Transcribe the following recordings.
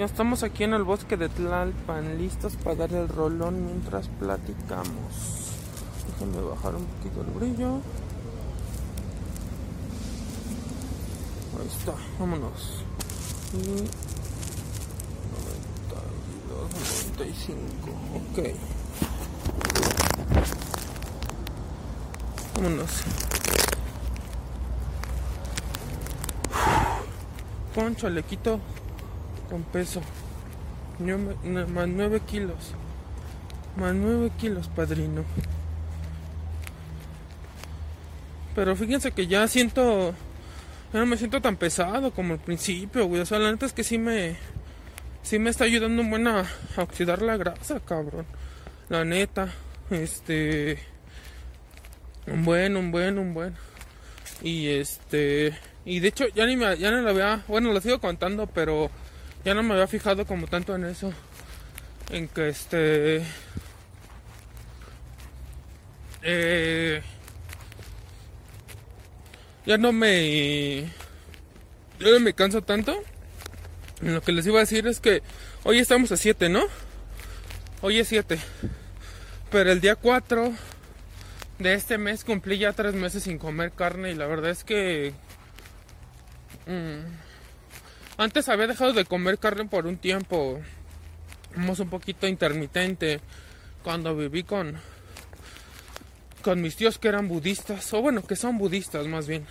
Ya estamos aquí en el bosque de Tlalpan, listos para dar el rolón mientras platicamos. Déjenme bajar un poquito el brillo. Ahí está, vámonos. Y 92, 95, ok. Vámonos. Con chalequito con peso. Más 9 kilos. Más 9 kilos, padrino. Pero fíjense que ya siento. Ya no me siento tan pesado como al principio, güey. O sea, la neta es que sí me. Sí me está ayudando un buen a, oxidar la grasa, cabrón. La neta. Este. Un buen, un buen, un buen. Y este. Y de hecho, ya ni me, ya no lo había. Bueno, lo sigo contando, pero ya no me había fijado como tanto en eso. En que este. Eh, ya no me. Ya no me canso tanto. Lo que les iba a decir es que hoy estamos a 7, ¿no? Hoy es 7. Pero el día 4 de este mes cumplí ya 3 meses sin comer carne y la verdad es que... Mmm, antes había dejado de comer carne por un tiempo. Un poquito intermitente. Cuando viví con, con mis tíos que eran budistas. O bueno, que son budistas más bien.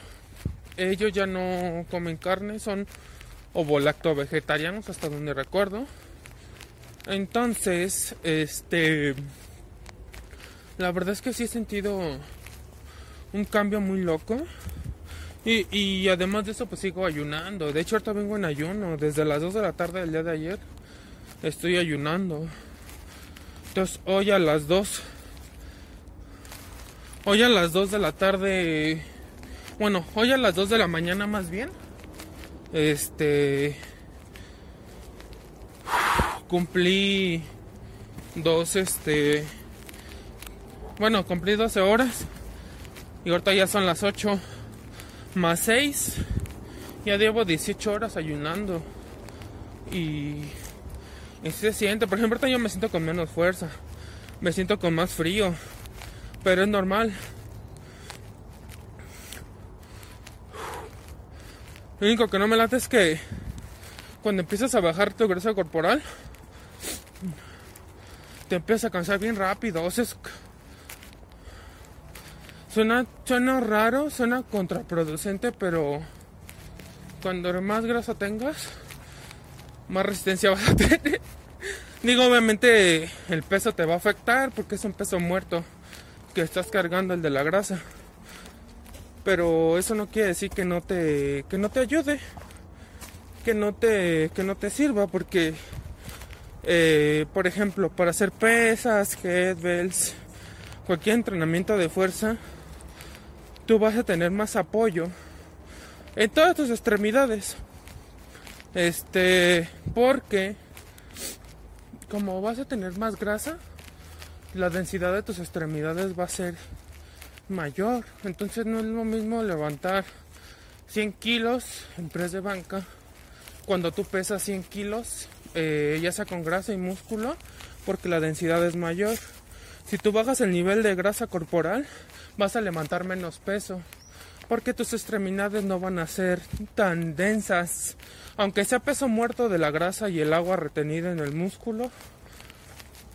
Ellos ya no comen carne. Son ovolacto vegetarianos hasta donde recuerdo. Entonces, este... La verdad es que sí he sentido un cambio muy loco. Y, y, además de eso, pues sigo ayunando. De hecho, ahorita vengo en ayuno. Desde las 2 de la tarde del día de ayer estoy ayunando. Entonces, hoy a las 2. Hoy a las 2 de la tarde. Bueno, hoy a las 2 de la mañana más bien. Este. Cumplí dos, este. Bueno, cumplí 12 horas. Y ahorita ya son las 8 más 6. Ya llevo 18 horas ayunando. Y, y se siente, por ejemplo, yo me siento con menos fuerza. Me siento con más frío. Pero es normal. Lo único que no me late es que cuando empiezas a bajar tu grasa corporal, te empiezas a cansar bien rápido. O Suena, suena raro, suena contraproducente, pero cuando más grasa tengas, más resistencia vas a tener. Digo, obviamente el peso te va a afectar porque es un peso muerto que estás cargando el de la grasa. Pero eso no quiere decir que no te que no te ayude, que no te que no te sirva porque eh, por ejemplo, para hacer pesas, kettlebells, cualquier entrenamiento de fuerza, tú vas a tener más apoyo en todas tus extremidades. Este, porque como vas a tener más grasa, la densidad de tus extremidades va a ser mayor. Entonces no es lo mismo levantar 100 kilos en press de banca cuando tú pesas 100 kilos, eh, ya sea con grasa y músculo, porque la densidad es mayor. Si tú bajas el nivel de grasa corporal, vas a levantar menos peso porque tus extremidades no van a ser tan densas. Aunque sea peso muerto de la grasa y el agua retenida en el músculo,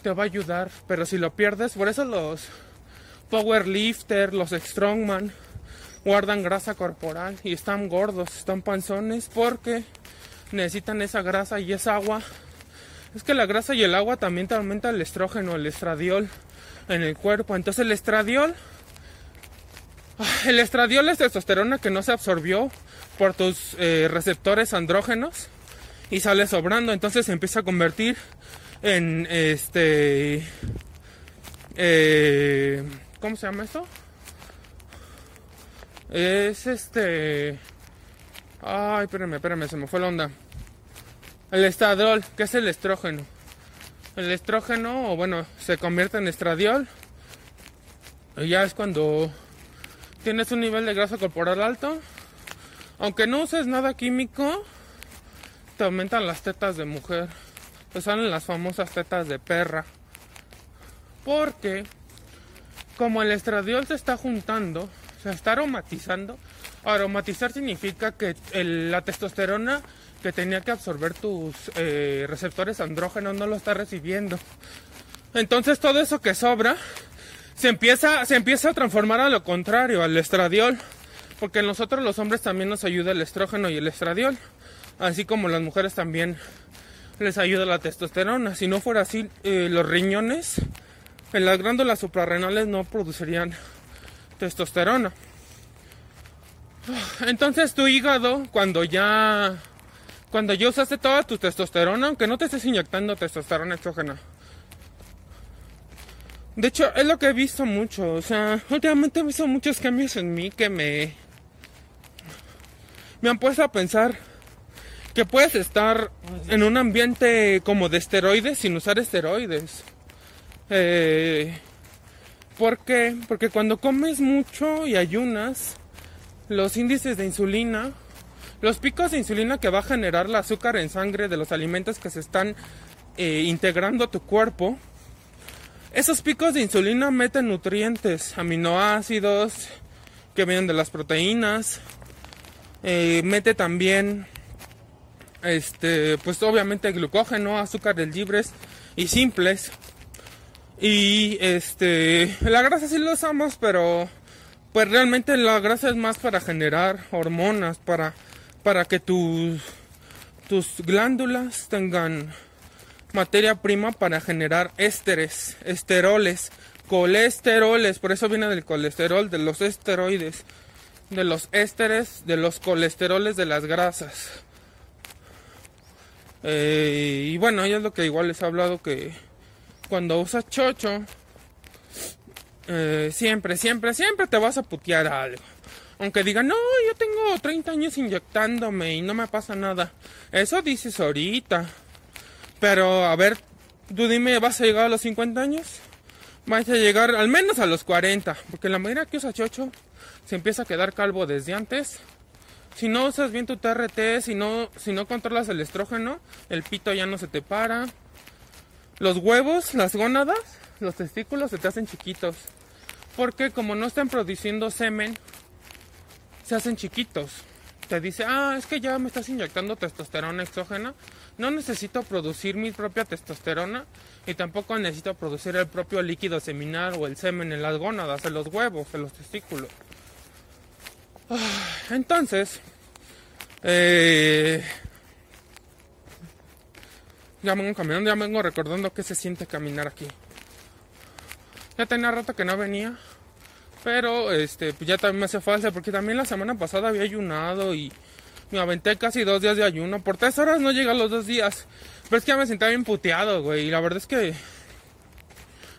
te va a ayudar. Pero si lo pierdes, por eso los powerlifters, los strongman, guardan grasa corporal y están gordos, están panzones, porque necesitan esa grasa y esa agua. Es que la grasa y el agua también te aumenta el estrógeno, el estradiol en el cuerpo. Entonces el estradiol el estradiol es testosterona que no se absorbió por tus eh, receptores andrógenos y sale sobrando, entonces se empieza a convertir en este. Eh, ¿Cómo se llama esto? Es este. Ay, espérame, espérame, se me fue la onda. El estradiol, que es el estrógeno. El estrógeno, bueno, se convierte en estradiol. Y ya es cuando tienes un nivel de grasa corporal alto, aunque no uses nada químico, te aumentan las tetas de mujer. Te salen las famosas tetas de perra. Porque como el estradiol se está juntando, se está aromatizando. Aromatizar significa que la testosterona que tenía que absorber tus eh, receptores andrógenos no lo está recibiendo. Entonces todo eso que sobra se empieza, se empieza a transformar a lo contrario, al estradiol. Porque nosotros los hombres también nos ayuda el estrógeno y el estradiol. Así como las mujeres también les ayuda la testosterona. Si no fuera así, eh, los riñones en las glándulas suprarrenales no producirían testosterona. Entonces tu hígado, cuando ya cuando ya usaste toda tu testosterona, aunque no te estés inyectando testosterona exógena. De hecho, es lo que he visto mucho. O sea, últimamente he visto muchos cambios en mí que me. Me han puesto a pensar que puedes estar en un ambiente como de esteroides sin usar esteroides. Eh, ¿Por qué? Porque cuando comes mucho y ayunas, los índices de insulina, los picos de insulina que va a generar el azúcar en sangre de los alimentos que se están eh, integrando a tu cuerpo, esos picos de insulina meten nutrientes, aminoácidos que vienen de las proteínas, eh, mete también, este, pues obviamente glucógeno, azúcares libres y simples. Y este, la grasa sí lo usamos, pero pues realmente la grasa es más para generar hormonas, para, para que tus, tus glándulas tengan materia prima para generar ésteres, esteroles, colesteroles, por eso viene del colesterol, de los esteroides, de los ésteres, de los colesteroles de las grasas. Eh, y bueno, ya es lo que igual les he hablado que cuando usas chocho, eh, siempre, siempre, siempre te vas a putear algo. Aunque digan, no, yo tengo 30 años inyectándome y no me pasa nada. Eso dices ahorita. Pero, a ver, tú dime, ¿vas a llegar a los 50 años? Vas a llegar al menos a los 40. Porque la mayoría que usa chocho se empieza a quedar calvo desde antes. Si no usas bien tu TRT, si no, si no controlas el estrógeno, el pito ya no se te para los huevos, las gónadas, los testículos se te hacen chiquitos. Porque como no están produciendo semen, se hacen chiquitos. Te dice, ah, es que ya me estás inyectando testosterona exógena. No necesito producir mi propia testosterona y tampoco necesito producir el propio líquido seminal o el semen en las gónadas, en los huevos, en los testículos. Ah, entonces, eh, ya vengo caminando, ya vengo recordando qué se siente caminar aquí. Ya tenía rato que no venía. Pero este, pues ya también me hace falta porque también la semana pasada había ayunado y me aventé casi dos días de ayuno. Por tres horas no llegué los dos días. Pero es que ya me sentía bien puteado, güey. Y la verdad es que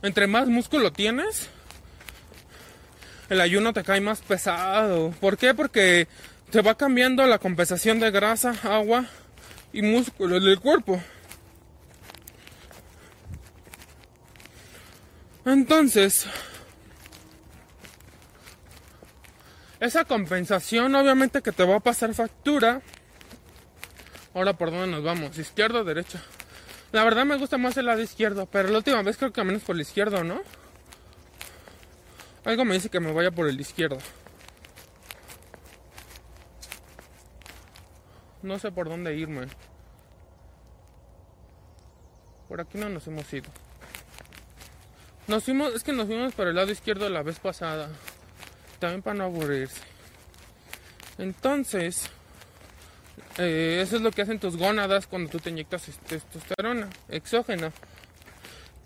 entre más músculo tienes, el ayuno te cae más pesado. ¿Por qué? Porque te va cambiando la compensación de grasa, agua y músculo del cuerpo. Entonces, esa compensación obviamente que te va a pasar factura. Ahora por dónde nos vamos, izquierda o derecha. La verdad me gusta más el lado izquierdo, pero la última vez creo que menos por el izquierdo, ¿no? Algo me dice que me vaya por el izquierdo. No sé por dónde irme. Por aquí no nos hemos ido. Nos fuimos, es que nos fuimos por el lado izquierdo la vez pasada. También para no aburrirse. Entonces, eh, eso es lo que hacen tus gónadas cuando tú te inyectas testosterona exógena.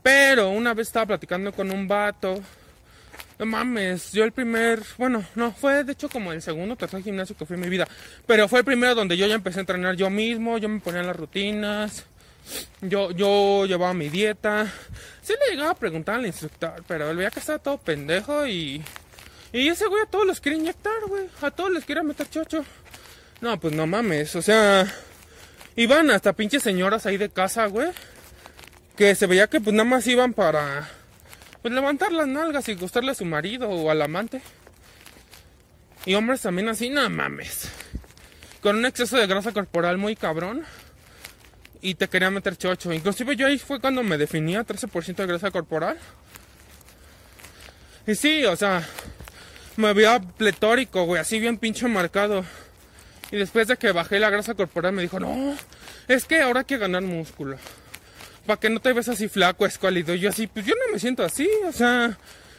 Pero una vez estaba platicando con un vato. No mames, yo el primer, bueno, no, fue de hecho como el segundo tercer gimnasio que fue en mi vida. Pero fue el primero donde yo ya empecé a entrenar yo mismo, yo me ponía las rutinas. Yo, yo llevaba mi dieta. Sí le llegaba a preguntar al instructor, pero él veía que estaba todo pendejo y. Y ese güey a todos los quiere inyectar, güey. A todos les quiere meter chocho. No, pues no mames, o sea. Iban hasta pinches señoras ahí de casa, güey. Que se veía que pues nada más iban para. Pues levantar las nalgas y gustarle a su marido o al amante. Y hombres también así, no mames. Con un exceso de grasa corporal muy cabrón y te quería meter chocho. Inclusive yo ahí fue cuando me definía 13% de grasa corporal. Y sí, o sea, me veía pletórico, güey, así bien pinche marcado. Y después de que bajé la grasa corporal me dijo, no, es que ahora hay que ganar músculo. Para que no te ves así flaco, escuálido. Y yo así, pues yo no me siento así, o sea,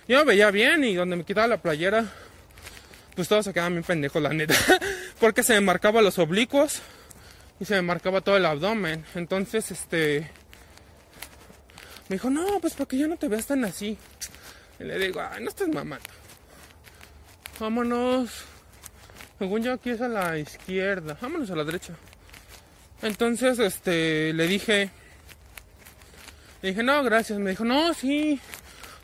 yo me veía bien y donde me quitaba la playera, pues todo se quedaba bien pendejo, la neta. Porque se me marcaba los oblicuos y se me marcaba todo el abdomen. Entonces, este, me dijo, no, pues para que ya no te veas tan así. Y le digo, ay, no estés mamando. Vámonos. Según yo aquí es a la izquierda. Vámonos a la derecha. Entonces, este, le dije, le dije, no, gracias. Me dijo, no, sí,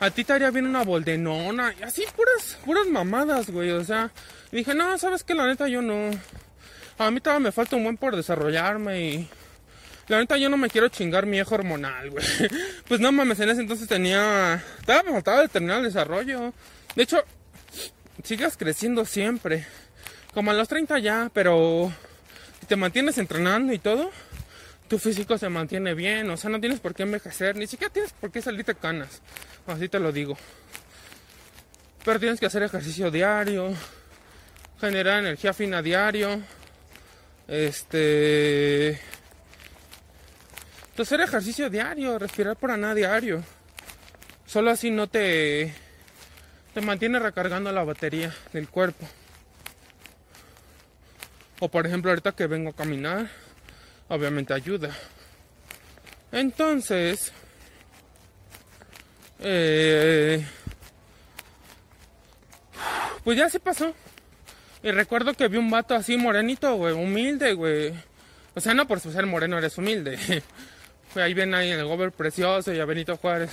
a ti te haría bien una boldenona. Y así, puras, puras mamadas, güey. O sea, dije, no, sabes que la neta yo no. A mí todavía me falta un buen por desarrollarme y. La neta yo no me quiero chingar mi eje hormonal, güey. Pues no mames, en ese entonces tenía. Todavía me faltaba el terminar el desarrollo. De hecho, sigas creciendo siempre. Como a los 30 ya, pero si te mantienes entrenando y todo, tu físico se mantiene bien. O sea, no tienes por qué envejecer, ni siquiera tienes por qué salirte canas. Así te lo digo. Pero tienes que hacer ejercicio diario, generar energía fina diario. Este. Hacer ejercicio diario, respirar por nada diario. Solo así no te te mantiene recargando la batería del cuerpo. O por ejemplo, ahorita que vengo a caminar, obviamente ayuda. Entonces, eh, pues ya se pasó. Y recuerdo que vi un vato así morenito, güey, humilde, güey. O sea, no por ser moreno eres humilde. ahí ven ahí el gober precioso y a Benito Juárez.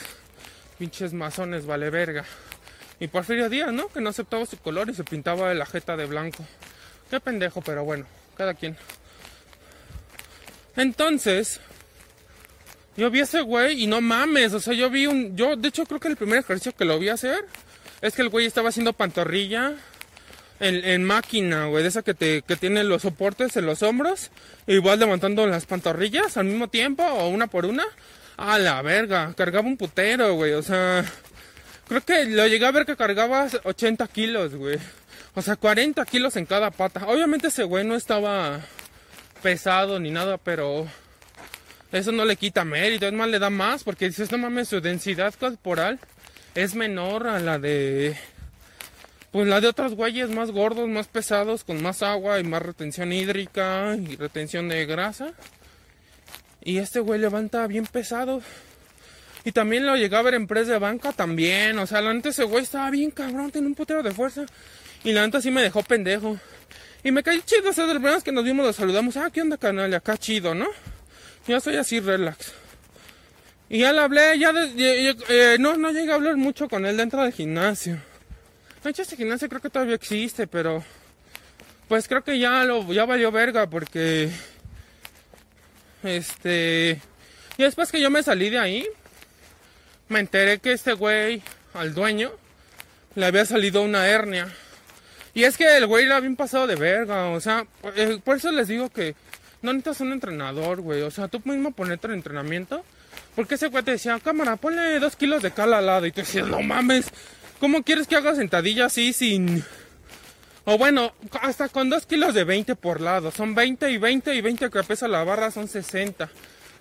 Pinches masones, vale verga. Y Porfirio Díaz, ¿no? Que no aceptaba su color y se pintaba la jeta de blanco. Qué pendejo, pero bueno, cada quien. Entonces, yo vi a ese güey y no mames, o sea, yo vi un... Yo, de hecho, creo que el primer ejercicio que lo vi hacer es que el güey estaba haciendo pantorrilla en, en máquina, güey, de esa que, te, que tiene los soportes en los hombros y vas levantando las pantorrillas al mismo tiempo o una por una. A la verga, cargaba un putero, güey, o sea... Creo que lo llegué a ver que cargaba 80 kilos, güey. O sea, 40 kilos en cada pata. Obviamente ese güey no estaba pesado ni nada, pero eso no le quita mérito. Es más, le da más porque dices, no mames, su densidad corporal es menor a la de... Pues la de otros güeyes más gordos, más pesados, con más agua y más retención hídrica y retención de grasa. Y este güey levanta bien pesado. Y también lo llegué a ver en press de banca también. O sea, la neta ese güey estaba bien cabrón, tiene un putero de fuerza. Y la neta sí me dejó pendejo. Y me caí chido, o sea, de las que nos vimos, lo saludamos. Ah, ¿qué onda, canal? Acá chido, ¿no? Ya soy así, relax. Y ya le hablé, ya, eh, no, no llegué a hablar mucho con él dentro del gimnasio. De hecho, ese gimnasio creo que todavía existe, pero... Pues creo que ya lo, ya valió verga porque... Este... Y después que yo me salí de ahí, me enteré que este güey, al dueño, le había salido una hernia. Y es que el güey lo había pasado de verga, o sea, eh, por eso les digo que no necesitas un entrenador, güey. O sea, tú mismo ponerte en entrenamiento. Porque ese güey te decía, cámara, ponle dos kilos de cal al lado. Y tú decías, no mames, ¿cómo quieres que haga sentadilla así sin... O bueno, hasta con dos kilos de 20 por lado. Son 20 y 20 y 20 que pesa la barra son 60.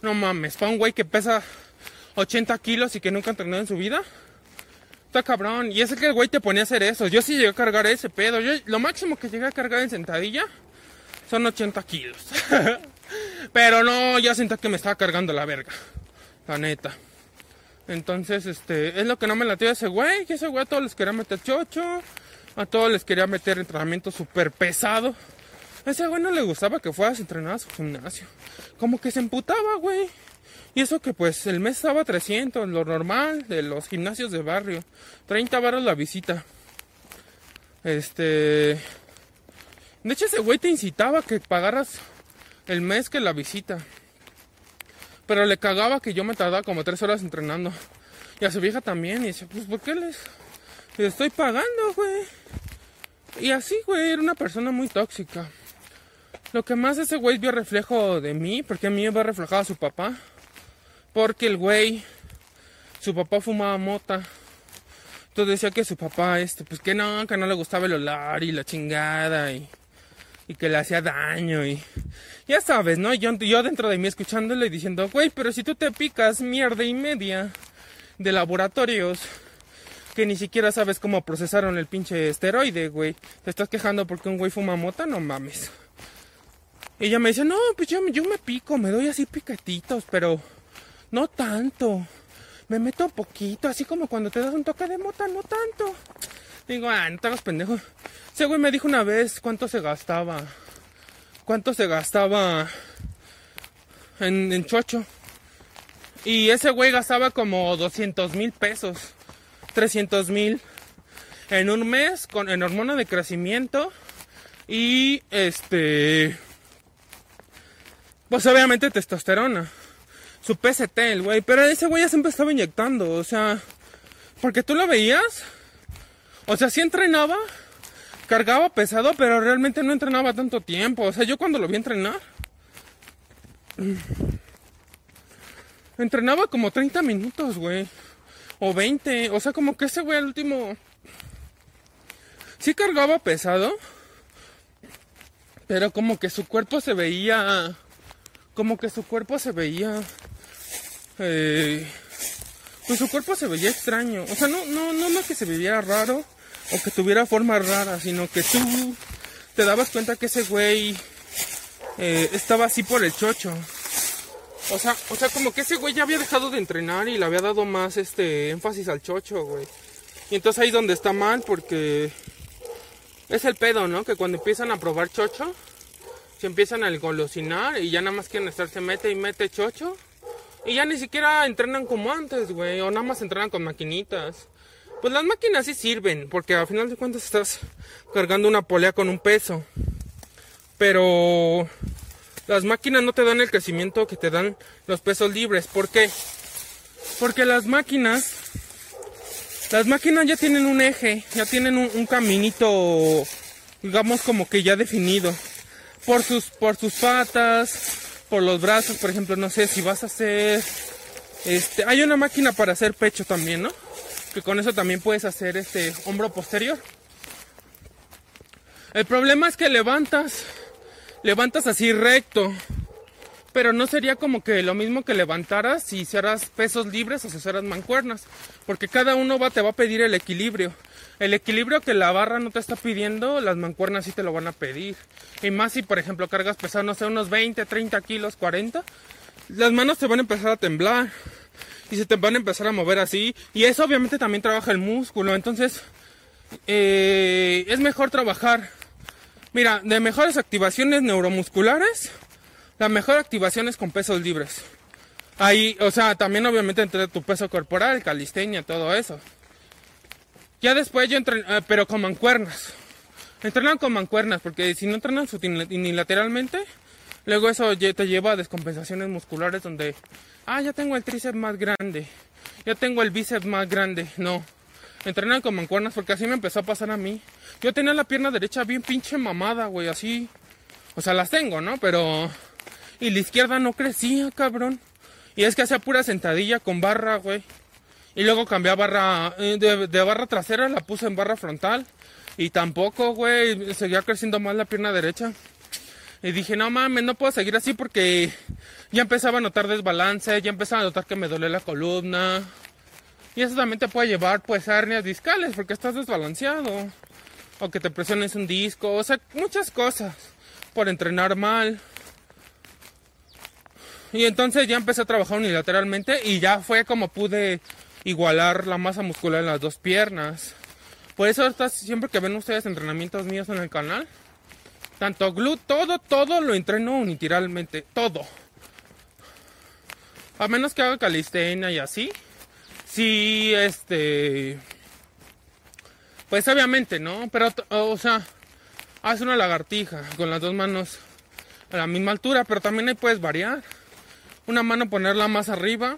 No mames, para un güey que pesa 80 kilos y que nunca entrenó en su vida. Está cabrón. Y es que el güey te ponía a hacer eso. Yo sí llegué a cargar ese pedo. Yo, lo máximo que llegué a cargar en sentadilla son 80 kilos. Pero no, ya sentí que me estaba cargando la verga. La neta. Entonces, este, es lo que no me latió ese güey. Que ese güey a todos les quería meter chocho. A todos les quería meter entrenamiento súper pesado. A ese güey no le gustaba que fueras a entrenar a su gimnasio. Como que se emputaba, güey. Y eso que pues el mes estaba 300, lo normal de los gimnasios de barrio. 30 baros la visita. Este... De hecho ese güey te incitaba a que pagaras el mes que la visita. Pero le cagaba que yo me tardaba como 3 horas entrenando. Y a su vieja también. Y dice, pues ¿por qué les, les estoy pagando, güey? Y así, güey, era una persona muy tóxica. Lo que más ese güey vio reflejo de mí, porque a mí me va reflejado a su papá. Porque el güey, su papá fumaba mota. Entonces decía que su papá, este, pues que no, que no le gustaba el olor y la chingada y, y que le hacía daño y ya sabes, ¿no? Yo, yo dentro de mí escuchándole y diciendo, güey, pero si tú te picas mierda y media de laboratorios que ni siquiera sabes cómo procesaron el pinche esteroide, güey. Te estás quejando porque un güey fuma mota, no mames. Y ella me dice, no, pues yo, me pico, me doy así piquetitos, pero no tanto. Me meto poquito, así como cuando te das un toque de mota, no tanto. Digo, ah, no te hagas pendejo. Ese güey me dijo una vez cuánto se gastaba. Cuánto se gastaba en, en chocho. Y ese güey gastaba como 200 mil pesos. 300 mil en un mes con en hormona de crecimiento y este pues obviamente testosterona su PST el güey pero ese güey ya siempre estaba inyectando o sea porque tú lo veías o sea sí entrenaba cargaba pesado pero realmente no entrenaba tanto tiempo o sea yo cuando lo vi entrenar entrenaba como 30 minutos güey o 20. O sea, como que ese güey al último. Sí cargaba pesado. Pero como que su cuerpo se veía. Como que su cuerpo se veía. Eh, pues su cuerpo se veía extraño. O sea, no, no, no más que se veía raro. O que tuviera forma rara. Sino que tú te dabas cuenta que ese güey. Eh, estaba así por el chocho. O sea, o sea, como que ese güey ya había dejado de entrenar y le había dado más este énfasis al chocho, güey. Y entonces ahí es donde está mal porque es el pedo, ¿no? Que cuando empiezan a probar chocho, se empiezan a golosinar y ya nada más quieren estar, se mete y mete chocho. Y ya ni siquiera entrenan como antes, güey. O nada más entrenan con maquinitas. Pues las máquinas sí sirven, porque al final de cuentas estás cargando una polea con un peso. Pero las máquinas no te dan el crecimiento que te dan los pesos libres. ¿Por qué? Porque las máquinas, las máquinas ya tienen un eje, ya tienen un, caminito, digamos como que ya definido. Por sus, por sus patas, por los brazos, por ejemplo, no sé si vas a hacer, este, hay una máquina para hacer pecho también, ¿no? Que con eso también puedes hacer este hombro posterior. El problema es que levantas levantas así recto. Pero no sería como que lo mismo que levantaras si hicieras pesos libres o si hicieras mancuernas. Porque cada uno va, te va a pedir el equilibrio. El equilibrio que la barra no te está pidiendo, las mancuernas sí te lo van a pedir. Y más si, por ejemplo, cargas pesado, no sé, unos 20, 30 kilos, 40. Las manos te van a empezar a temblar. Y se te van a empezar a mover así. Y eso obviamente también trabaja el músculo. Entonces, eh, es mejor trabajar Mira, de mejores activaciones neuromusculares, la mejor activación es con pesos libres. Ahí, o sea, también obviamente entre tu peso corporal, calistenia, todo eso. Ya después yo entreno, eh, pero con mancuernas. Entrenan con mancuernas, porque si no entrenan unilateralmente, luego eso te lleva a descompensaciones musculares donde, ah, ya tengo el tríceps más grande, ya tengo el bíceps más grande. No, entrenan con mancuernas porque así me empezó a pasar a mí. Yo tenía la pierna derecha bien pinche mamada, güey, así. O sea, las tengo, ¿no? Pero... Y la izquierda no crecía, cabrón. Y es que hacía pura sentadilla con barra, güey. Y luego cambié a barra... Eh, de, de barra trasera la puse en barra frontal. Y tampoco, güey, seguía creciendo más la pierna derecha. Y dije, no mames, no puedo seguir así porque ya empezaba a notar desbalance, ya empezaba a notar que me duele la columna. Y eso también te puede llevar pues a hernias discales porque estás desbalanceado. O que te presiones un disco, o sea, muchas cosas por entrenar mal. Y entonces ya empecé a trabajar unilateralmente y ya fue como pude igualar la masa muscular en las dos piernas. Por eso siempre que ven ustedes entrenamientos míos en el canal, tanto glú, todo, todo lo entreno unilateralmente, todo. A menos que haga calistenia y así, Sí, este. Pues obviamente, ¿no? Pero, o sea, haz una lagartija con las dos manos a la misma altura, pero también ahí puedes variar. Una mano ponerla más arriba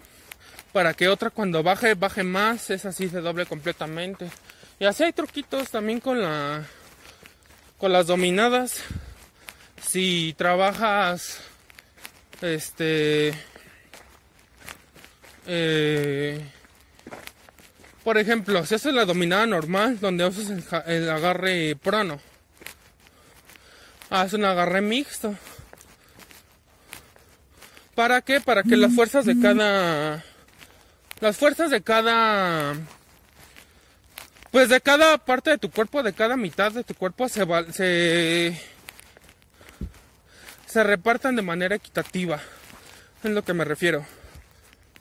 para que otra cuando baje, baje más, es así se doble completamente. Y así hay truquitos también con la con las dominadas. si trabajas, este, eh, por ejemplo, si haces la dominada normal, donde usas el, el agarre prono, haz un agarre mixto. ¿Para qué? Para que las fuerzas de cada... Las fuerzas de cada... Pues de cada parte de tu cuerpo, de cada mitad de tu cuerpo se... val- se se repartan de manera equitativa. Es lo que me refiero.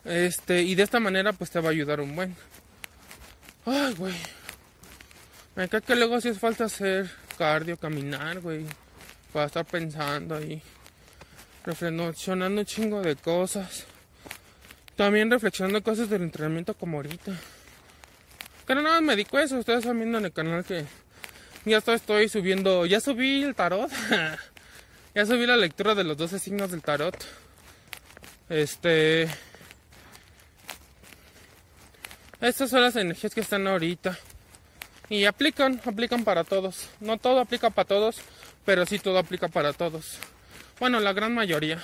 Este, y de esta manera pues te va a ayudar un buen. Ay, güey. Me cae que luego sí es falta hacer cardio, caminar, güey. Para estar pensando ahí. Reflexionando un chingo de cosas. También reflexionando cosas del entrenamiento como ahorita. No nada más me dedico eso. Ustedes están viendo en el canal que ya estoy subiendo. Ya subí el tarot. Ya subí la lectura de los 12 signos del tarot. Este. Estas son las energías que están ahorita. Y aplican, aplican para todos. No todo aplica para todos, pero sí todo aplica para todos. Bueno, la gran mayoría.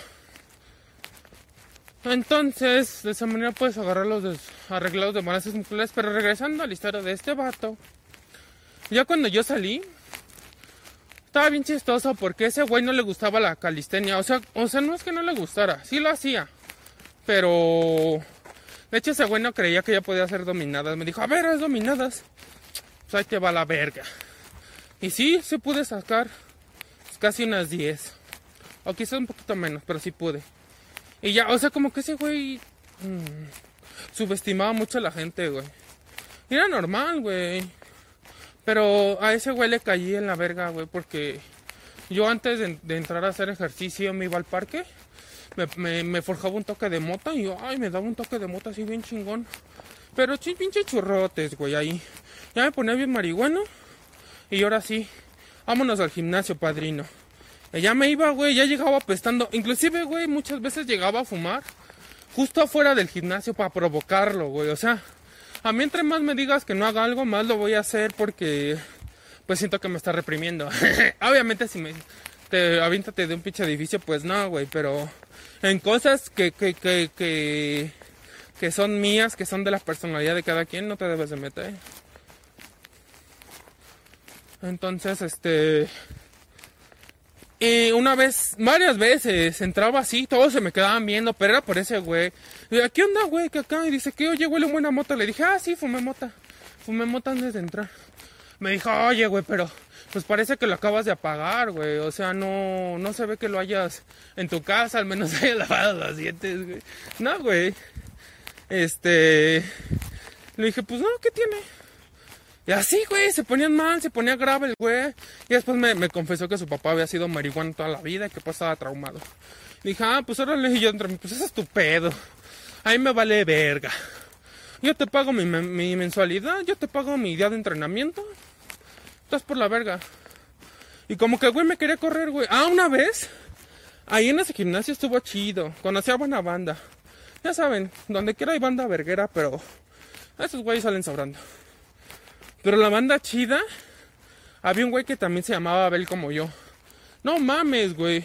Entonces, de esa manera puedes agarrar los arreglados de balances musculares. Pero regresando a la historia de este vato. Ya cuando yo salí, estaba bien chistoso porque ese güey no le gustaba la calistenia. O sea, o sea, no es que no le gustara, sí lo hacía. Pero de hecho ese güey no creía que ya podía hacer dominadas. Me dijo, a ver, haz dominadas. Pues ahí te va la verga. Y sí, sí pude sacar pues, casi unas 10. O quizás un poquito menos, pero sí pude. Y ya, o sea, como que ese güey mm, subestimaba mucho a la gente, güey. Era normal, güey. Pero a ese güey le caí en la verga, güey, porque yo antes de, entrar a hacer ejercicio me iba al parque, me, me- forjaba un toque de mota y yo, ay, me daba un toque de mota así bien chingón. Pero chi, pinche churrotes, güey, ahí. Ya me ponía bien marihuano y ahora sí, vámonos al gimnasio, padrino. Ya me iba, güey, ya llegaba apestando. Inclusive, güey, muchas veces llegaba a fumar justo afuera del gimnasio para provocarlo, güey. O sea, a mí entre más me digas que no haga algo, más lo voy a hacer porque pues siento que me está reprimiendo. Obviamente si me te aviéntate de un pinche edificio, pues no, güey, pero en cosas que, que, que, que, que son mías, que son de la personalidad de cada quien, no te debes de meter. Entonces, este... Y una vez, varias veces, entraba así, todos se me quedaban viendo, pero era por ese güey. Y ¿qué onda, güey? Que acá, y dice, que oye, huele buena mota. Le dije, ah, sí, fumé mota. Fumé mota antes de entrar. Me dijo, oye, güey, pero pues parece que lo acabas de apagar, güey. O sea, no, no se ve que lo hayas en tu casa, al menos hayas lavado los dientes, güey. No, güey. Este. Le dije, pues no, ¿qué tiene? Y así, güey, se ponían mal, se ponía grave el güey. Y después me, confesó que su papá había sido marihuana toda la vida y que pues estaba traumado. Le dije, ah, pues órale, y yo entre mí, pues ese es tu pedo. A mí me vale verga. Yo te pago mi, men- mi mensualidad, yo te pago mi día de entrenamiento. Estás por la verga. Y como que güey me quería correr, güey. Ah, una vez, ahí en ese gimnasio estuvo chido. Conocí a buena banda. Ya saben, donde quiera hay banda verguera, pero esos güeyes salen sobrando. Pero la banda chida, había un güey que también se llamaba Abel como yo. No mames, güey.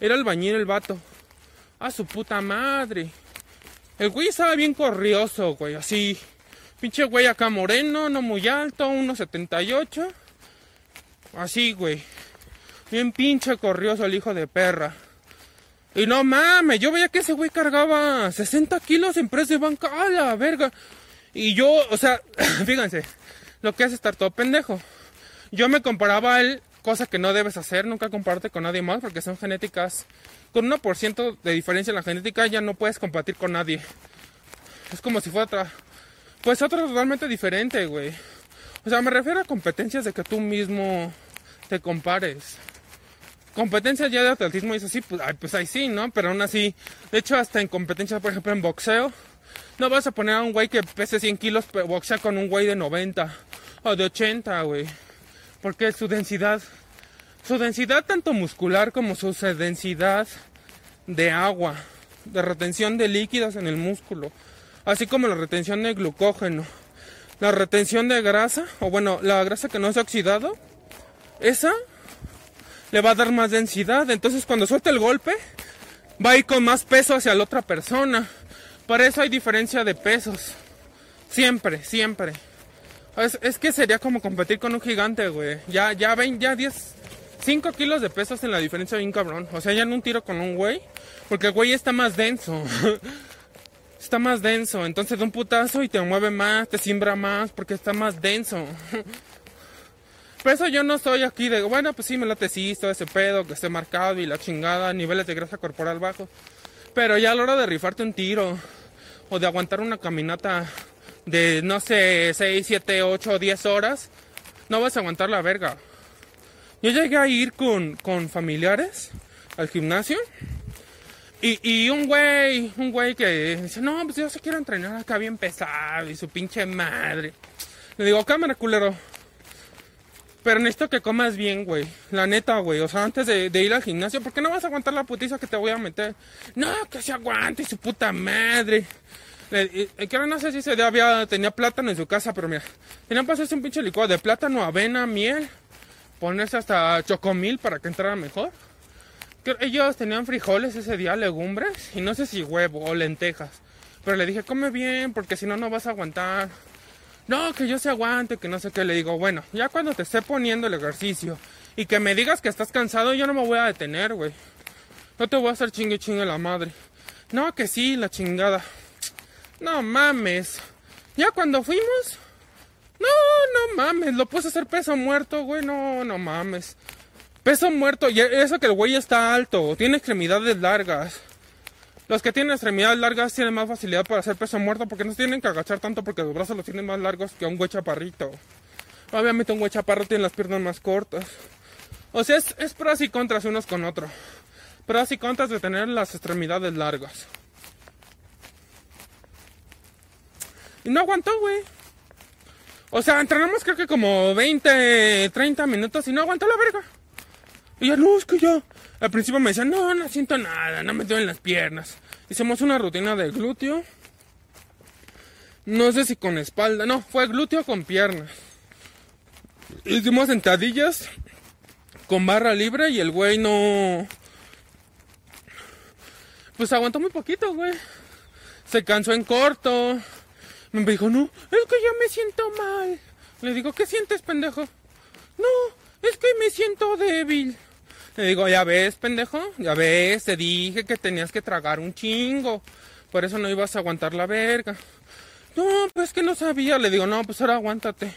Era el bañero el vato. A su puta madre. El güey estaba bien corrioso, güey, así. Pinche güey acá moreno, no muy alto, 1.78. Así, güey. Bien pinche corrioso el hijo de perra. Y no mames, yo veía que ese güey cargaba 60 kilos en press de banca. ¡A la verga! Y yo, o sea, fíjense, lo que es estar todo pendejo. Yo me comparaba a él, cosa que no debes hacer, nunca compararte con nadie más, porque son genéticas. Con 1% de diferencia en la genética ya no puedes compartir con nadie. Es como si fuera otra. Pues otra totalmente diferente, güey. O sea, me refiero a competencias de que tú mismo te compares. Competencias ya de atletismo eso sí, pues, pues ahí sí, ¿no? Pero aún así, de hecho, hasta en competencias, por ejemplo, en boxeo, no vas a poner a un güey que pese 100 kilos, boxea con un güey de 90 o de 80, güey. Porque su densidad, su densidad tanto muscular como su densidad de agua, de retención de líquidos en el músculo, así como la retención de glucógeno, la retención de grasa, o bueno, la grasa que no se ha oxidado, esa le va a dar más densidad. Entonces cuando suelta el golpe, va a ir con más peso hacia la otra persona. Por eso hay diferencia de pesos. Siempre, siempre. Es, que sería como competir con un gigante, güey. Ya, ya ven, ya 10, 5 kilos de pesos en la diferencia bien cabrón. O sea, ya en un tiro con un güey. Porque el güey está más denso. está más denso. Entonces de un putazo y te mueve más, te siembra más, porque está más denso. Por eso yo no estoy aquí de, bueno, pues sí, me late sí, ese pedo, que esté marcado y la chingada, niveles de grasa corporal bajos. Pero ya a la hora de rifarte un tiro, o de aguantar una caminata de, no sé, 6, 7, 8, 10 horas, no vas a aguantar la verga. Yo llegué a ir con, con familiares al gimnasio y, y un güey, un güey que dice, no, pues yo se quiero entrenar acá bien pesado y su pinche madre. Le digo, cámara, culero. Pero necesito que comas bien, güey. La neta, güey. O sea, antes de, ir al gimnasio, ¿por qué no vas a aguantar la putiza que te voy a meter? No, que se aguante su puta madre. Le, que no sé si se había, tenía plátano en su casa, pero mira, tenían para hacerse un pinche licuado de plátano, avena, miel, ponerse hasta chocomil para que entrara mejor ellos tenían frijoles ese día, legumbres, y no sé si huevo o lentejas. Pero le dije, come bien, porque si no, no vas a aguantar. No, que yo se aguante, que no sé qué. Le digo, bueno, ya cuando te esté poniendo el ejercicio y que me digas que estás cansado, yo no me voy a detener, güey. No te voy a hacer chingue chingue la madre. No, que sí, la chingada. No mames. Ya cuando fuimos. No, no mames. Lo puse a hacer peso muerto, güey. No, no mames. Peso muerto, y eso que el güey está alto, tiene extremidades largas. Los que tienen extremidades largas tienen más facilidad para hacer peso muerto porque no tienen que agachar tanto porque los brazos los tienen más largos que un güey chaparrito. Obviamente un güey chaparro tiene las piernas más cortas. O sea, es, es pros y contras unos con otros. Pros y contras de tener las extremidades largas. Y no aguantó, güey. O sea, entrenamos creo que como 20, 30 minutos y no aguantó la verga. Y ya, no, es que yo. Al principio me decían, no, no siento nada, no me duelen las piernas. Hicimos una rutina de glúteo. No sé si con espalda, no, fue glúteo con piernas. Hicimos sentadillas con barra libre y el güey no. Pues aguantó muy poquito, güey. Se cansó en corto. Me dijo, no, es que yo me siento mal. Le digo, ¿qué sientes, pendejo? No, es que me siento débil. Le digo, ya ves, pendejo, ya ves, te dije que tenías que tragar un chingo. Por eso no ibas a aguantar la verga. No, pues que no sabía. Le digo, no, pues ahora aguántate.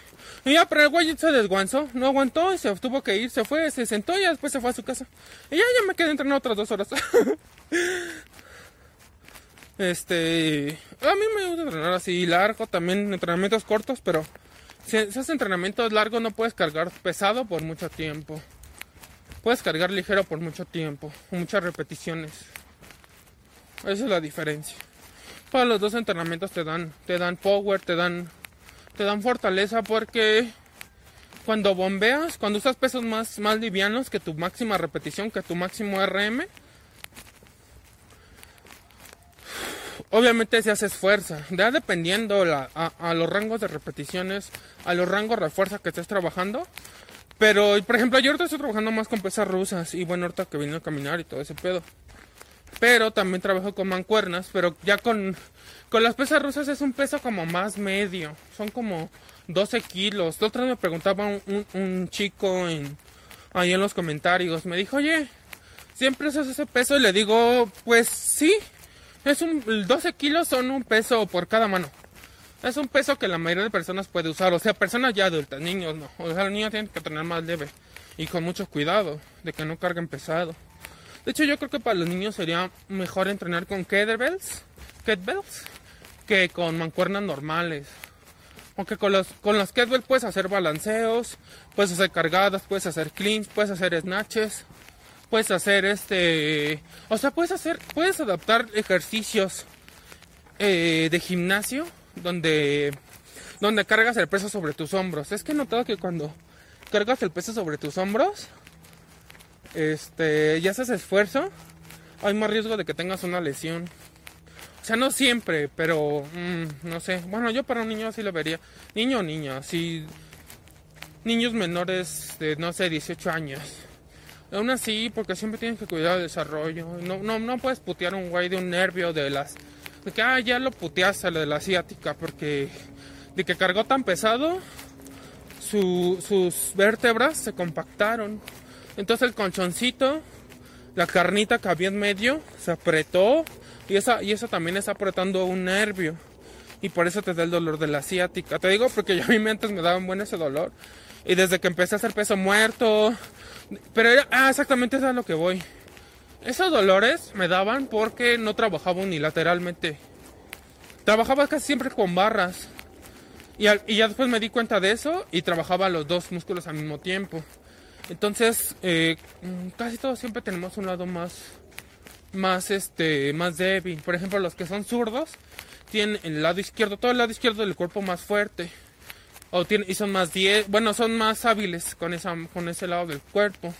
Y ya, pero el güey se desguanzó, no aguantó y se tuvo que ir, se fue, se sentó y después se fue a su casa. Y ya, ya me quedé entrenando otras dos horas. este, a mí me gusta entrenar así largo, también entrenamientos cortos, pero si haces entrenamientos largos no puedes cargar pesado por mucho tiempo. Puedes cargar ligero por mucho tiempo, muchas repeticiones. Esa es la diferencia. Para los dos entrenamientos te dan, te dan power, te dan, te dan fortaleza porque cuando bombeas, cuando usas pesos más, más livianos que tu máxima repetición, que tu máximo RM, obviamente se hace fuerza. Ya dependiendo a, a, los rangos de repeticiones, a los rangos de fuerza que estés trabajando, pero, por ejemplo, yo ahorita estoy trabajando más con pesas rusas y bueno, ahorita que vine a caminar y todo ese pedo. Pero también trabajo con mancuernas, pero ya con, con las pesas rusas es un peso como más medio. Son como 12 kilos. La otra me preguntaba un, un, chico en, ahí en los comentarios. Me dijo, oye, ¿siempre usas ese peso? Y le digo, pues sí. Es un, 12 kilos son un peso por cada mano. Es un peso que la mayoría de personas puede usar, o sea, personas ya adultas, niños no. O sea, los niños tienen que tener más leve y con mucho cuidado de que no carguen pesado. De hecho, yo creo que para los niños sería mejor entrenar con kettlebells, kettlebells que con mancuernas normales. Aunque con los, con los kettlebells puedes hacer balanceos, puedes hacer cargadas, puedes hacer cleans, puedes hacer snatches, puedes hacer este... O sea, puedes hacer, puedes adaptar ejercicios eh, de gimnasio donde, donde cargas el peso sobre tus hombros. Es que he notado que cuando cargas el peso sobre tus hombros, este, y haces esfuerzo, hay más riesgo de que tengas una lesión. O sea, no siempre, pero mm, no sé. Bueno, yo para un niño sí lo vería. Niño o niña, si niños menores de, no sé, 18 años. Aún así, porque siempre tienes que cuidar el desarrollo. No, no, no puedes putear un güey de un nervio de las. De que, ah, ya lo puteaste, lo de la asiática, porque. De que cargó tan pesado, su- sus vértebras se compactaron. Entonces el colchoncito, la carnita que había en medio, se apretó. Y, esa, y eso también está apretando un nervio. Y por eso te da el dolor de la asiática. Te digo porque yo a mí antes me daban buen ese dolor. Y desde que empecé a hacer peso muerto. Pero era, ah, exactamente eso es a lo que voy. Esos dolores me daban porque no trabajaba unilateralmente. Trabajaba casi siempre con barras. Y, al- y ya después me di cuenta de eso y trabajaba los dos músculos al mismo tiempo. Entonces, eh, casi todos siempre tenemos un lado más, más, este, más débil. Por ejemplo, los que son zurdos tienen el lado izquierdo, todo el lado izquierdo del cuerpo más fuerte. O tienen, y son más bueno, son más hábiles con, esa, con ese lado del cuerpo.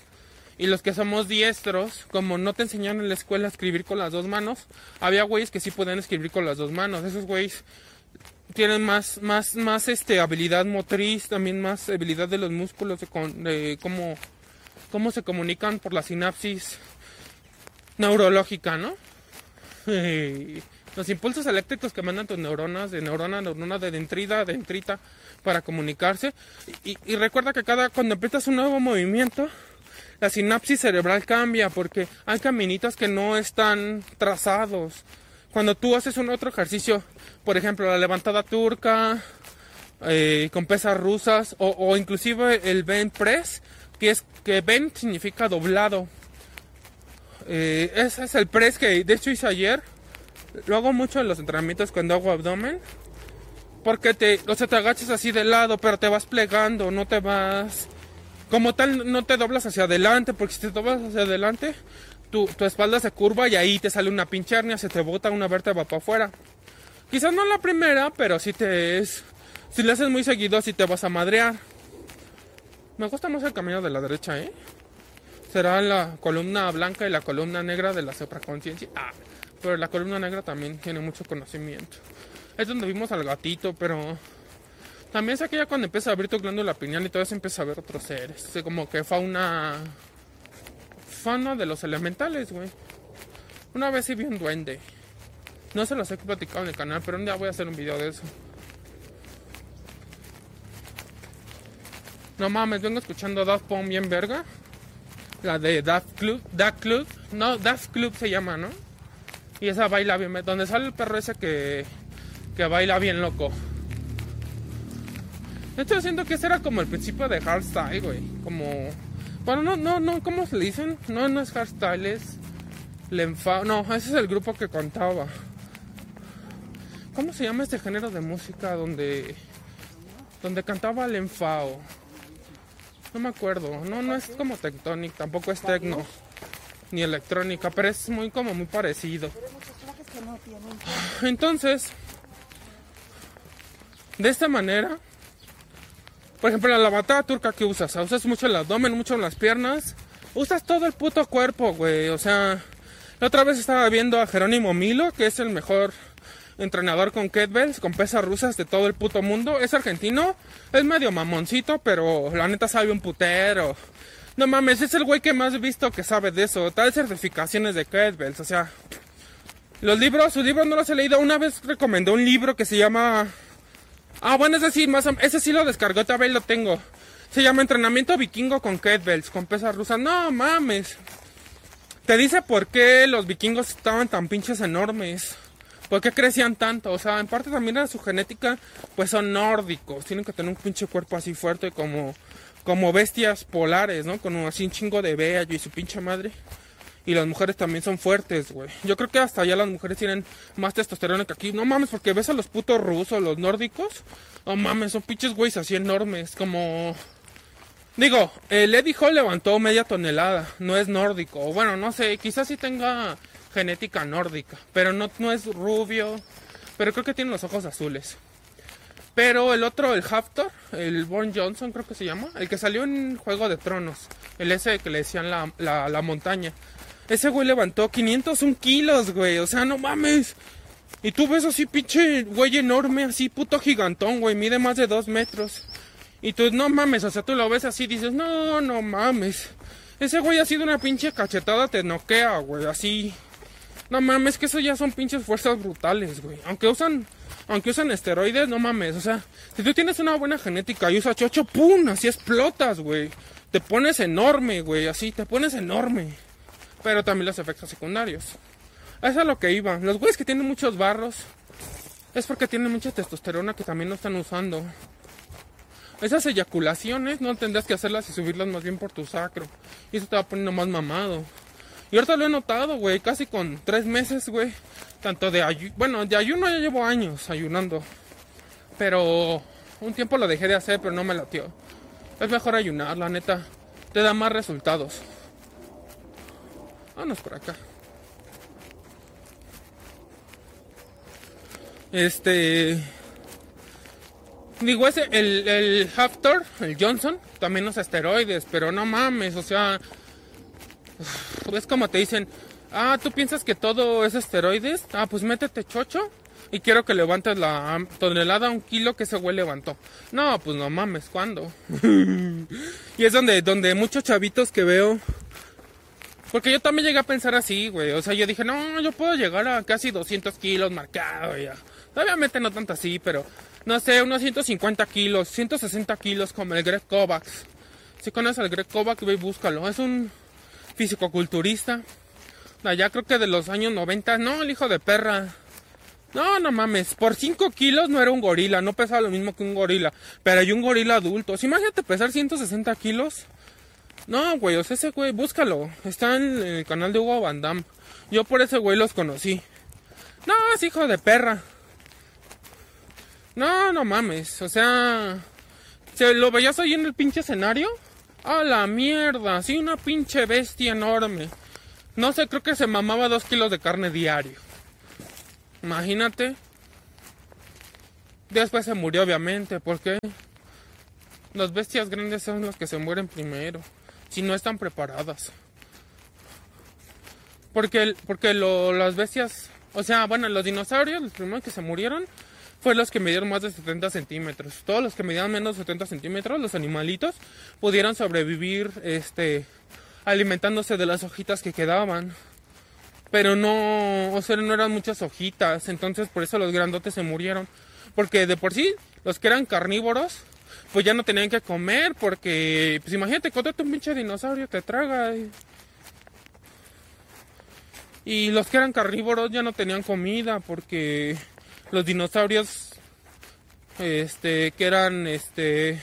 Y los que somos diestros, como no te enseñaron en la escuela a escribir con las dos manos, había güeyes que sí podían escribir con las dos manos. Esos güeyes tienen más, más, más este, habilidad motriz, también más habilidad de los músculos, de, cómo, cómo se comunican por la sinapsis neurológica, ¿no? Los impulsos eléctricos que mandan tus neuronas, de neurona a neurona, de dentrita a dentrita, para comunicarse. Y, y recuerda que cada, cuando empiezas un nuevo movimiento, la sinapsis cerebral cambia porque hay caminitos que no están trazados. Cuando tú haces un otro ejercicio, por ejemplo, la levantada turca, eh, con pesas rusas, o, o inclusive el bench press, que es que bench significa doblado. Eh, ese es el press que de hecho hice ayer. Lo hago mucho en los entrenamientos cuando hago abdomen. Porque te, o te agachas así de lado, pero te vas plegando, no te vas... Como tal, no te doblas hacia adelante, porque si te doblas hacia adelante, tu, tu espalda se curva y ahí te sale una pinche hernia, se te bota una vértebra para afuera. Quizás no la primera, pero si te es... Si le haces muy seguido, si te vas a madrear. Me gusta más el camino de la derecha, ¿eh? Será la columna blanca y la columna negra de la supraconciencia. Ah, pero la columna negra también tiene mucho conocimiento. Es donde vimos al gatito, pero también es aquella cuando empieza a abrir tu glándula pineal y todo eso empieza a ver otros seres. Es como que fauna. Fauna de los elementales, güey. Una vez sí vi un duende. No se los he platicado en el canal, pero un día voy a hacer un video de eso. No mames, vengo escuchando Daft Punk bien verga. La de Daft Club. Daft Club. No, Daft Club se llama, ¿no? Y esa baila bien. Donde sale el perro ese que. Que baila bien loco. De hecho, siento que ese era como el principio de hardstyle, güey. Como. Bueno, no, no, no, ¿cómo se le dicen? No, no es hardstyle, es. Lenfa. No, ese es el grupo que contaba. ¿Cómo se llama este género de música donde. donde cantaba Lenfao? No me acuerdo. No, no es como Tectonic, tampoco es techno. Ni electrónica, pero es muy como muy parecido. Entonces, de esta manera, por ejemplo, la lavatada turca que usas, usas mucho el abdomen, mucho las piernas, usas todo el puto cuerpo, güey. O sea, la otra vez estaba viendo a Jerónimo Milo, que es el mejor entrenador con kettlebells, con pesas rusas de todo el puto mundo. Es argentino, es medio mamoncito, pero la neta sabe un putero. No mames, es el güey que más he visto que sabe de eso. Tal certificaciones de kettlebells, o sea. Los libros, sus libros no los he leído. Una vez recomendó un libro que se llama. Ah, bueno, ese sí, más ese sí lo descargó, todavía lo tengo. Se llama Entrenamiento Vikingo con kettlebells, con pesas rusas. No mames. Te dice por qué los vikingos estaban tan pinches enormes. ¿Por qué crecían tanto? O sea, en parte también era su genética, pues son nórdicos. Tienen que tener un pinche cuerpo así fuerte como, como bestias polares, ¿no? Con así un chingo de vello y su pinche madre. Y las mujeres también son fuertes, güey. Yo creo que hasta allá las mujeres tienen más testosterona que aquí. No mames, porque ves a los putos rusos, los nórdicos. No mames, son pinches güeyes así enormes, como... Digo, el Eddie Hall levantó media tonelada, no es nórdico. Bueno, no sé, quizás sí tenga genética nórdica, pero no, es rubio. Pero creo que tiene los ojos azules. Pero el otro, el Haftor, el Born Johnson creo que se llama, el que salió en Juego de Tronos, el ese que le decían la, la montaña. Ese güey levantó 501 kilos, güey, o sea, no mames. Y tú ves así, pinche güey enorme, así, puto gigantón, güey, mide más de dos metros. Y tú, no mames, o sea, tú lo ves así y dices, no, no mames. Ese güey ha sido una pinche cachetada, te noquea, güey, así. No mames, que eso ya son pinches fuerzas brutales, güey. Aunque usan, aunque usan esteroides, no mames. O sea, si tú tienes una buena genética y usas chocho, ¡pum! Así explotas, güey. Te pones enorme, güey, así, te pones enorme. Pero también los efectos secundarios. Eso es lo que iba. Los güeyes que tienen muchos barros es porque tienen mucha testosterona que también no están usando. Esas eyaculaciones no tendrás que hacerlas y subirlas más bien por tu sacro. Y eso te va poniendo más mamado. Y ahorita lo he notado, güey, casi con tres meses, güey. Tanto de ayuno, bueno, de ayuno ya llevo años ayunando. Pero un tiempo lo dejé de hacer, pero no me latió. Es mejor ayunar, la neta. Te da más resultados. Vámonos por acá. Este. Digo, ese, el, el Haftor, el Johnson, también usa esteroides, pero no mames, o sea. Es como te dicen, ah, ¿tú piensas que todo es esteroides? Ah, pues métete chocho y quiero que levantes la tonelada, un kilo que ese güey levantó. No, pues no mames, ¿cuándo? y es donde, donde muchos chavitos que veo. Porque yo también llegué a pensar así, güey. O sea, yo dije, no, yo puedo llegar a casi 200 kilos marcado ya. Obviamente no tanto así, pero no sé, unos 150 kilos, 160 kilos como el Greg Kovacs. Si conoces al Greg Kovacs, ve búscalo. Es un físico-culturista. Allá creo que de los años 90. No, el hijo de perra. No, no mames. Por 5 kilos no era un gorila. No pesaba lo mismo que un gorila. Pero hay un gorila adulto. imagínate pesar 160 kilos. No, güey. O sea, ese güey, búscalo. Está en el canal de Hugo Van Damme. Yo por ese güey los conocí. No, es hijo de perra. No, no mames. O sea, ¿se lo veías ahí en el pinche escenario? A la mierda. Sí, una pinche bestia enorme. No sé, creo que se mamaba dos kilos de carne diario. Imagínate. Después se murió, obviamente, porque las bestias grandes son las que se mueren primero, si no están preparadas. Porque, porque las bestias, o sea, bueno, los dinosaurios, los primeros que se murieron, fueron los que medieron más de 70 centímetros. Todos los que medían menos de 70 centímetros, los animalitos, pudieron sobrevivir, este, alimentándose de las hojitas que quedaban. Pero no, o sea, no eran muchas hojitas, entonces por eso los grandotes se murieron. Porque de por sí, los que eran carnívoros, pues ya no tenían que comer, porque, pues imagínate, encontrarte un pinche dinosaurio, te traga. Y... los que eran carnívoros ya no tenían comida, porque los dinosaurios, este, que eran, este,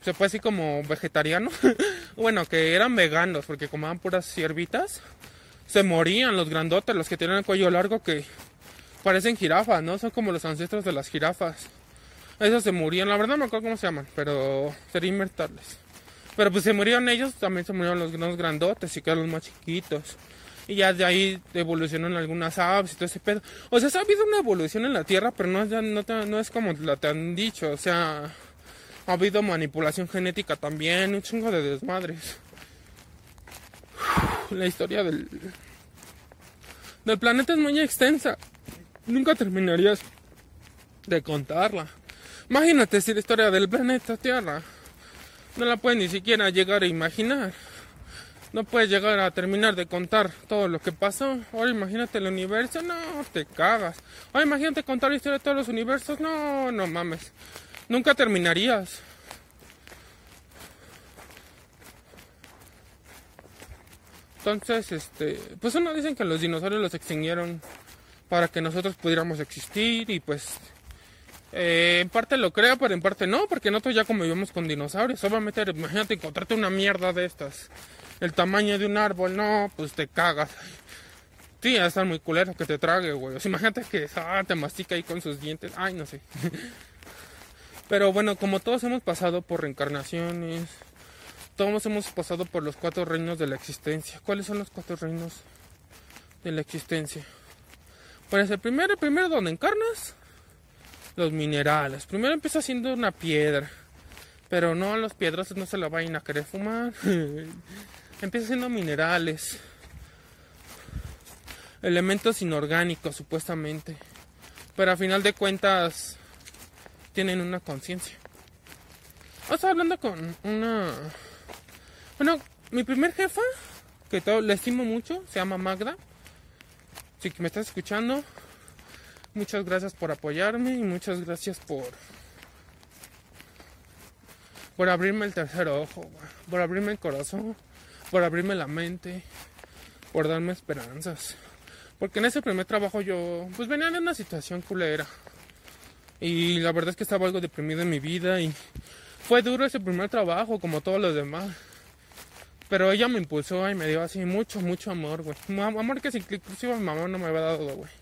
se puede decir como vegetarianos, bueno, que eran veganos porque comaban puras ciervitas, se morían los grandotes, los que tienen el cuello largo que parecen jirafas, ¿no? Son como los ancestros de las jirafas. Esos se morían, la verdad no me acuerdo cómo se llaman, pero sería invertirles. Pero pues se murieron ellos, también se murieron los, grandotes y quedaron los más chiquitos. Y ya de ahí evolucionan algunas aves y todo ese pedo. O sea, ha habido una evolución en la Tierra, pero no, no, no es como la te han dicho. O sea, ha habido manipulación genética también, un chingo de desmadres. La historia del, del planeta es muy extensa. Nunca terminarías de contarla. Imagínate si la historia del planeta Tierra no la puedes ni siquiera llegar a imaginar. No puedes llegar a terminar de contar todo lo que pasó. Ahora imagínate el universo, no, te cagas. Ahora imagínate contar la historia de todos los universos, no, no mames nunca terminarías. Entonces, este, pues uno dicen que los dinosaurios los extinguieron para que nosotros pudiéramos existir y pues eh, en parte lo creo, pero en parte no, porque nosotros ya convivimos con dinosaurios. Obviamente, imagínate encontrarte una mierda de estas, el tamaño de un árbol, no, pues te cagas. Sí, a estar muy culero que te trague, güey. O sea, imagínate que ah, te mastica ahí con sus dientes. Ay, no sé. Pero bueno, como todos hemos pasado por reencarnaciones, todos hemos pasado por los cuatro reinos de la existencia. ¿Cuáles son los cuatro reinos de la existencia? Pues el primero, el primero donde encarnas, los minerales. Primero empieza siendo una piedra, pero no, los piedras no se la vayan a querer fumar. empieza siendo minerales, elementos inorgánicos supuestamente, pero a final de cuentas tienen una conciencia. Estaba hablando con una... Bueno, mi primer jefa, que todo, le estimo mucho, se llama Magda. Si me estás escuchando, muchas gracias por apoyarme y muchas gracias por por abrirme el tercer ojo, por abrirme el corazón, por abrirme la mente, por darme esperanzas. Porque en ese primer trabajo yo pues venía de una situación culera. Y la verdad es que estaba algo deprimido en mi vida y fue duro ese primer trabajo como todos los demás. Pero ella me impulsó y me dio así mucho, mucho amor, güey. Amor que inclusive mi mamá no me había dado, güey.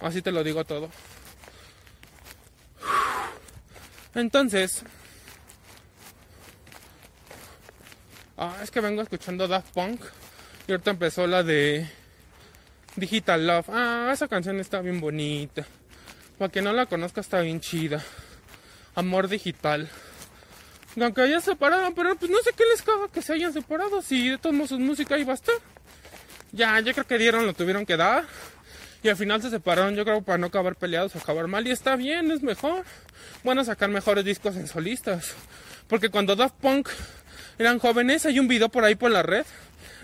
Así te lo digo todo. Entonces, Ah, es que vengo escuchando Daft Punk. Y ahorita empezó la de Digital Love. Ah, esa canción está bien bonita. Para que no la conozca está bien chida. Amor digital. Aunque hayan separado, pero pues no sé qué les caga que se hayan separado. Si de todos modos su música iba a estar. Ya, yo creo que dieron, lo tuvieron que dar. Y al final se separaron, yo creo, para no acabar peleados o acabar mal. Y está bien, es mejor. Van a sacar mejores discos en solistas. Porque cuando Daft Punk eran jóvenes. Hay un video por ahí por la red.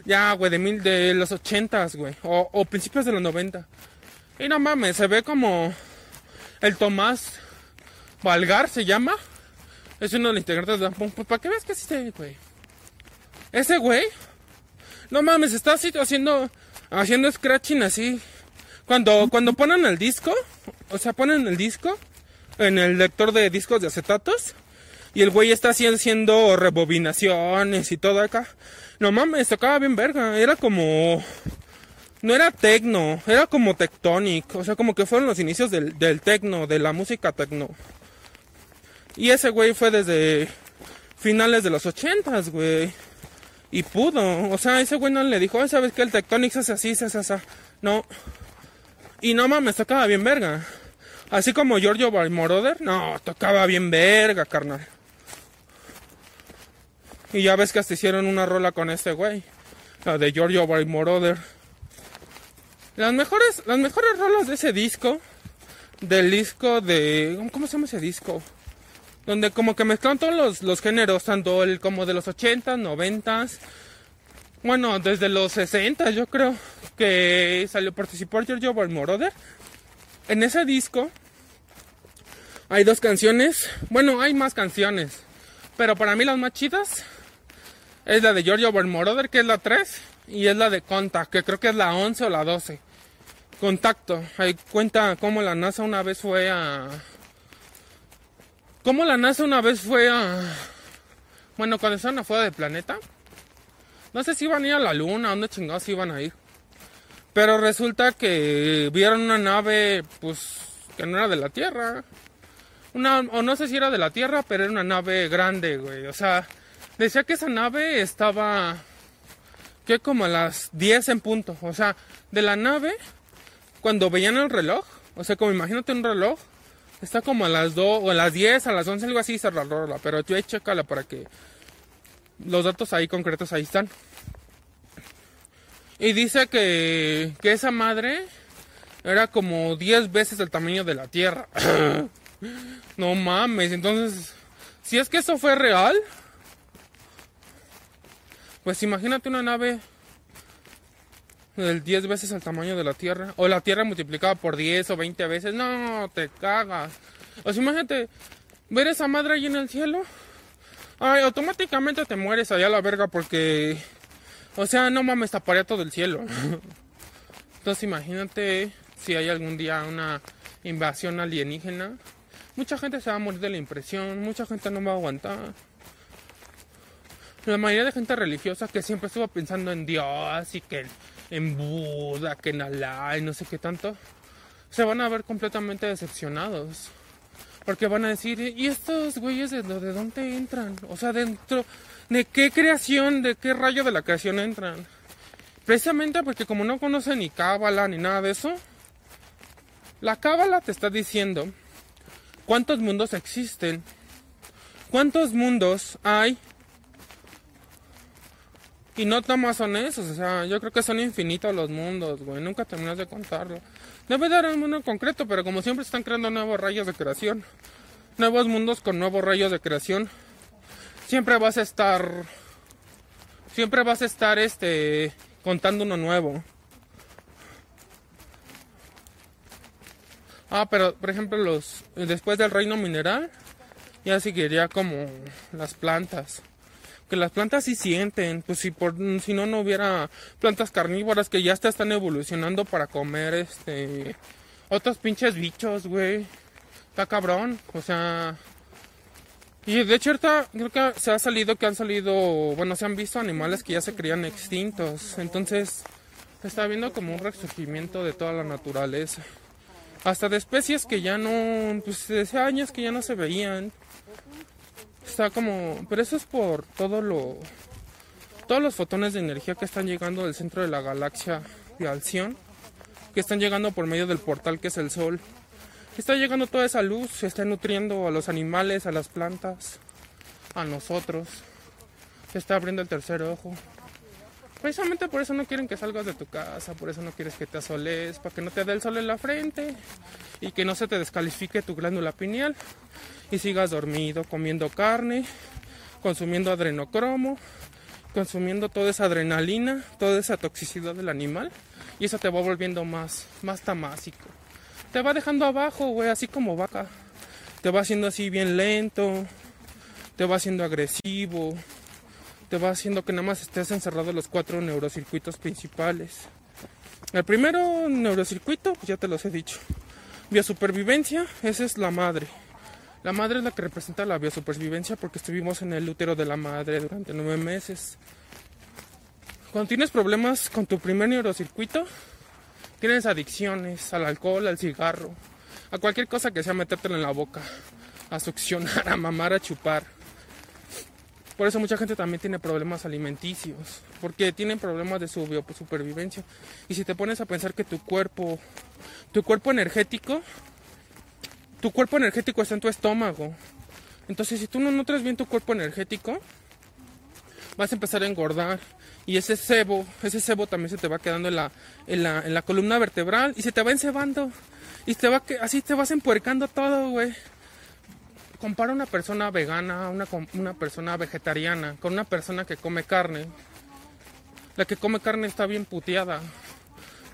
Ya, güey, de mil, de los ochentas, güey. O, principios de los noventa. Y no mames, se ve como el Tomás Valgar se llama. Es uno de los integrantes de Pues para que veas que sí güey. Ese güey. No mames, está así haciendo. Haciendo scratching así. Cuando, cuando ponen el disco. O sea, ponen el disco. En el lector de discos de acetatos. Y el güey está haciendo rebobinaciones y todo acá. No mames, tocaba bien verga. Era como. No era tecno, era como tectonic. O sea, como que fueron los inicios del, del tecno, de la música tecno. Y ese güey fue desde finales de los ochentas, güey. Y pudo. O sea, ese güey no le dijo, ¿sabes qué? El tectonic se hace así, se hace así. No. Y no mames, tocaba bien verga. Así como Giorgio Moroder, no, tocaba bien verga, carnal. Y ya ves que hasta hicieron una rola con este güey. La de Giorgio Moroder. Las mejores, las mejores rolas de ese disco. Del disco de. ¿Cómo se llama ese disco? Donde como que mezclan todos los, los géneros, tanto el como de los 80, 90. Bueno, desde los 60 yo creo que salió, participó Giorgio Moroder. En ese disco hay dos canciones. Bueno, hay más canciones. Pero para mí las más chidas es la de Giorgio Moroder, que es la 3, y es la de Contact, que creo que es la 11 o la 12. Contacto, ahí cuenta cómo la NASA una vez fue a... Cómo la NASA una vez fue a... Bueno, cuando estaban afuera del planeta. No sé si iban a ir a la luna, dónde chingados iban a ir. Pero resulta que vieron una nave, pues, que no era de la Tierra. Una, o no sé si era de la Tierra, pero era una nave grande, güey. O sea, Decía que esa nave estaba que como a las 10 en punto. O sea, de la nave, cuando veían el reloj, o sea, como imagínate un reloj, está como a las 2 o a las 10, a las 11, algo así, cerrarla. Pero tú ahí chécala para que los datos ahí concretos ahí están. Y dice que, que esa madre era como 10 veces el tamaño de la Tierra. no mames, entonces, si es que eso fue real, pues imagínate una nave del 10 veces el tamaño de la Tierra. O la Tierra multiplicada por 10 o 20 veces. No, te cagas. O sea, imagínate ver esa madre ahí en el cielo. Ay, automáticamente te mueres allá a la verga porque... O sea, no mames, taparía todo el cielo. Entonces imagínate si hay algún día una invasión alienígena. Mucha gente se va a morir de la impresión, mucha gente no va a aguantar la mayoría de gente religiosa que siempre estuvo pensando en Dios y que en Buda, que en Alá y no sé qué tanto, se van a ver completamente decepcionados. Porque van a decir, ¿y estos güeyes de, de dónde entran? O sea, dentro, ¿de qué creación, de qué rayo de la creación entran? Precisamente porque como no conocen ni Cábala ni nada de eso, la Cábala te está diciendo cuántos mundos existen, cuántos mundos hay y no más son esos, o sea, yo creo que son infinitos los mundos, güey. Nunca terminas de contarlo. Debe dar un mundo concreto, pero como siempre están creando nuevos rayos de creación. Nuevos mundos con nuevos rayos de creación. Siempre vas a estar siempre vas a estar este contando uno nuevo. Ah, pero por ejemplo los después del reino mineral ya seguiría como las plantas. Que las plantas sí sienten, pues si por si no no hubiera plantas carnívoras que ya están evolucionando para comer este otros pinches bichos, güey. Está cabrón, o sea, y de hecho creo que se ha salido que han salido, bueno, se han visto animales que ya se creían extintos. Entonces está viendo como un resurgimiento de toda la naturaleza. Hasta de especies que ya no, pues hace años que ya no se veían. Está como, pero eso es por todo lo, todos los fotones de energía que están llegando del centro de la galaxia de Alción, que están llegando por medio del portal que es el Sol está llegando toda esa luz, se está nutriendo a los animales, a las plantas, a nosotros. Se está abriendo el tercer ojo. Precisamente por eso no quieren que salgas de tu casa, por eso no quieres que te asoles, para que no te dé el sol en la frente y que no se te descalifique tu glándula pineal y sigas dormido, comiendo carne, consumiendo adrenocromo, consumiendo toda esa adrenalina, toda esa toxicidad del animal y eso te va volviendo más, más tamásico te va dejando abajo, güey, así como vaca. Te va haciendo así bien lento, te va haciendo agresivo, te va haciendo que nada más estés encerrado en los cuatro neurocircuitos principales. El primero neurocircuito, pues ya te los he dicho. Biosupervivencia, esa es la madre. La madre es la que representa la biosupervivencia porque estuvimos en el útero de la madre durante nueve meses. Cuando tienes problemas con tu primer neurocircuito, tienes adicciones al alcohol, al cigarro, a cualquier cosa que sea metértelo en la boca, a succionar, a mamar, a chupar. Por eso mucha gente también tiene problemas alimenticios, porque tienen problemas de su supervivencia. Y si te pones a pensar que tu cuerpo, tu cuerpo energético, tu cuerpo energético está en tu estómago. Entonces, si tú no nutres bien tu cuerpo energético, vas a empezar a engordar y ese sebo, ese sebo también se te va quedando en la, en la, en la columna vertebral y se te va encebando y te va que así te vas empuercando todo, güey. Compara una persona vegana, una, una persona vegetariana con una persona que come carne. La que come carne está bien puteada.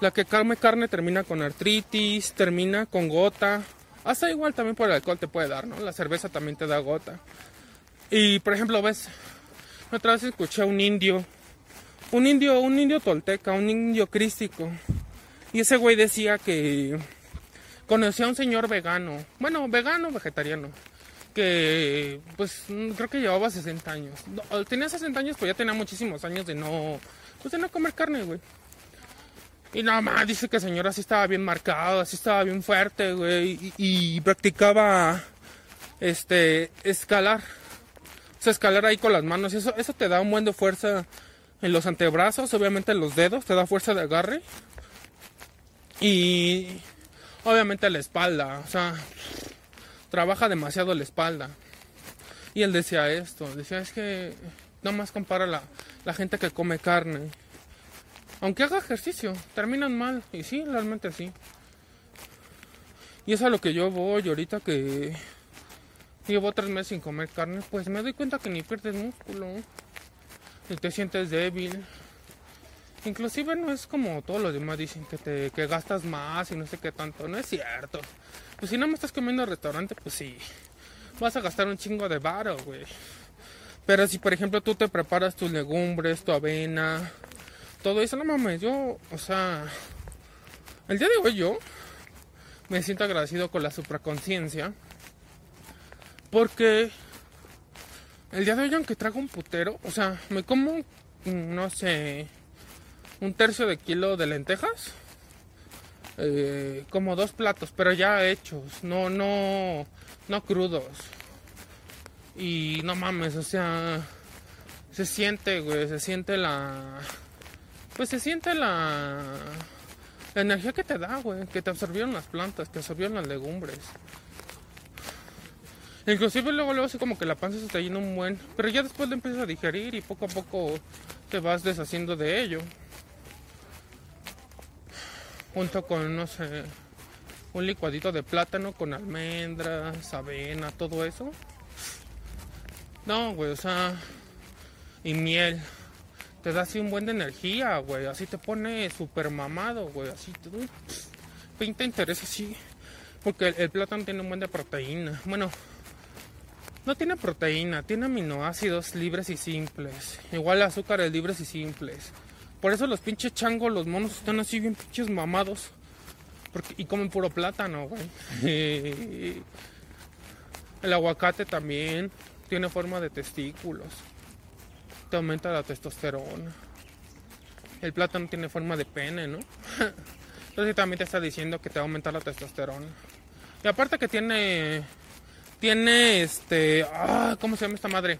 La que come carne termina con artritis, termina con gota. Hasta igual también por el alcohol te puede dar, ¿no? La cerveza también te da gota. Y por ejemplo, ves, otra vez escuché a un indio un indio, un indio tolteca, un indio crístico. Y ese güey decía que conocía a un señor vegano, bueno, vegano, vegetariano, que pues creo que llevaba 60 años. tenía 60 años, pues ya tenía muchísimos años de no, pues de no comer carne, güey. Y nada más dice que el señor así estaba bien marcado, así estaba bien fuerte, güey, y, practicaba este escalar. O sea, escalar ahí con las manos, eso, eso te da un buen de fuerza en los antebrazos, obviamente en los dedos, te da fuerza de agarre. Y obviamente la espalda, o sea, trabaja demasiado la espalda. Y él decía esto, decía es que nada más compara la, la gente que come carne. Aunque haga ejercicio, terminan mal. Y sí, realmente sí. Y es a lo que yo voy ahorita que llevo tres meses sin comer carne, pues me doy cuenta que ni pierdes músculo y te sientes débil. Inclusive no es como todos los demás dicen que te que gastas más y no sé qué tanto, no es cierto. Pues si no me estás comiendo en restaurante, pues sí, vas a gastar un chingo de varo, güey. Pero si por ejemplo tú te preparas tus legumbres, tu avena, todo eso, no mames, yo, o sea, el día de hoy yo me siento agradecido con la supraconciencia porque el día de hoy, aunque trago un putero, o sea, me como, mm, no sé, un tercio de kilo de lentejas. Eh, como dos platos, pero ya hechos, no, no, no crudos. Y no mames, o sea, se siente, güey, se siente la. Pues se siente la. Energía que te da, güey, que te absorbieron las plantas, que absorbieron las legumbres. Inclusive luego, luego así como que la panza se está yendo un buen. Pero ya después lo empiezas a digerir y poco a poco te vas deshaciendo de ello. Junto con, no sé, un licuadito de plátano con almendras, avena, todo eso. No, güey, o sea, y miel. Te da así un buen de energía, güey. Así te pone súper mamado, güey. Así te pinta interés así. Porque el, el, plátano tiene un buen de proteína. Bueno, no tiene proteína, tiene aminoácidos libres y simples. Igual azúcares libres y simples. Por eso los pinches changos, los monos están así bien pinches mamados. Porque, y comen puro plátano, güey. el aguacate también tiene forma de testículos te aumenta la testosterona. El plátano tiene forma de pene, ¿no? Entonces también te está diciendo que te va a aumentar la testosterona. Y aparte que tiene tiene este, ah, ¿cómo se llama esta madre?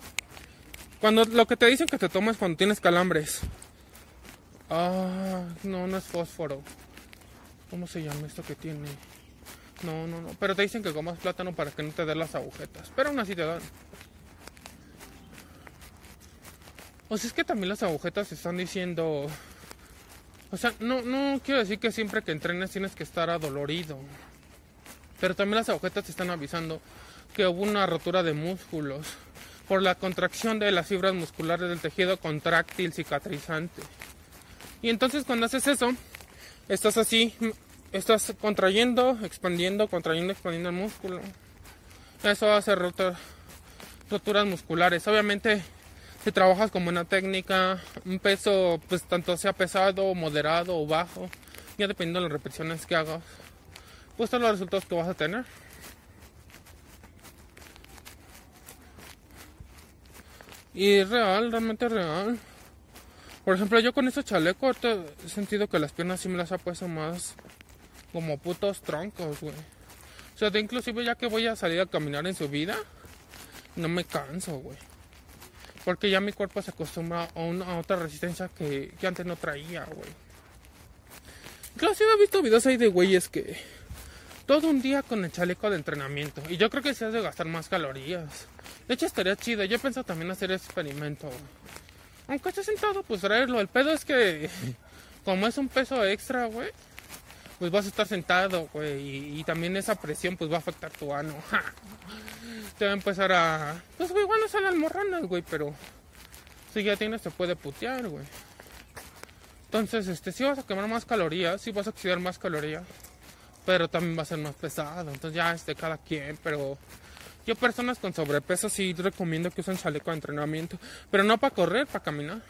Cuando lo que te dicen que te tomas cuando tienes calambres. Ah, no, no es fósforo. ¿Cómo se llama esto que tiene? No, no, no. Pero te dicen que comas plátano para que no te den las agujetas. Pero aún así te dan. O sea, es que también las agujetas están diciendo. O sea, no, no quiero decir que siempre que entrenes tienes que estar adolorido. Pero también las agujetas te están avisando que hubo una rotura de músculos por la contracción de las fibras musculares del tejido contráctil cicatrizante. Y entonces cuando haces eso, estás así, estás contrayendo, expandiendo, contrayendo, expandiendo el músculo. Eso hace roturas musculares. Obviamente si trabajas como una técnica, un peso, pues tanto sea pesado, moderado o bajo, ya dependiendo de las repeticiones que hagas, pues son los resultados que vas a tener. Y es real, realmente real. Por ejemplo, yo con este chaleco he sentido que las piernas sí me las ha puesto más como putos troncos, güey. O sea, de inclusive ya que voy a salir a caminar en su vida, no me canso, güey. Porque ya mi cuerpo se acostumbra a, una, otra resistencia que, antes no traía, güey. Sí he visto videos ahí de güeyes que todo un día con el chaleco de entrenamiento. Y yo creo que se has de gastar más calorías. De hecho, estaría chido. Yo pensado también hacer ese experimento. Aunque esté sentado, pues traerlo. El pedo es que, como es un peso extra, güey, pues vas a estar sentado, güey. Y, y, también esa presión, pues va a afectar tu ano. te va a empezar a. Pues, güey, igual no son almorranas, güey, pero. Si ya tienes, te puede putear, güey. Entonces, este, si vas a quemar más calorías, si vas a oxidar más calorías, pero también va a ser más pesado. Entonces, ya es de cada quien, pero. Yo, personas con sobrepeso, sí recomiendo que usen chaleco de entrenamiento, pero no para correr, para caminar.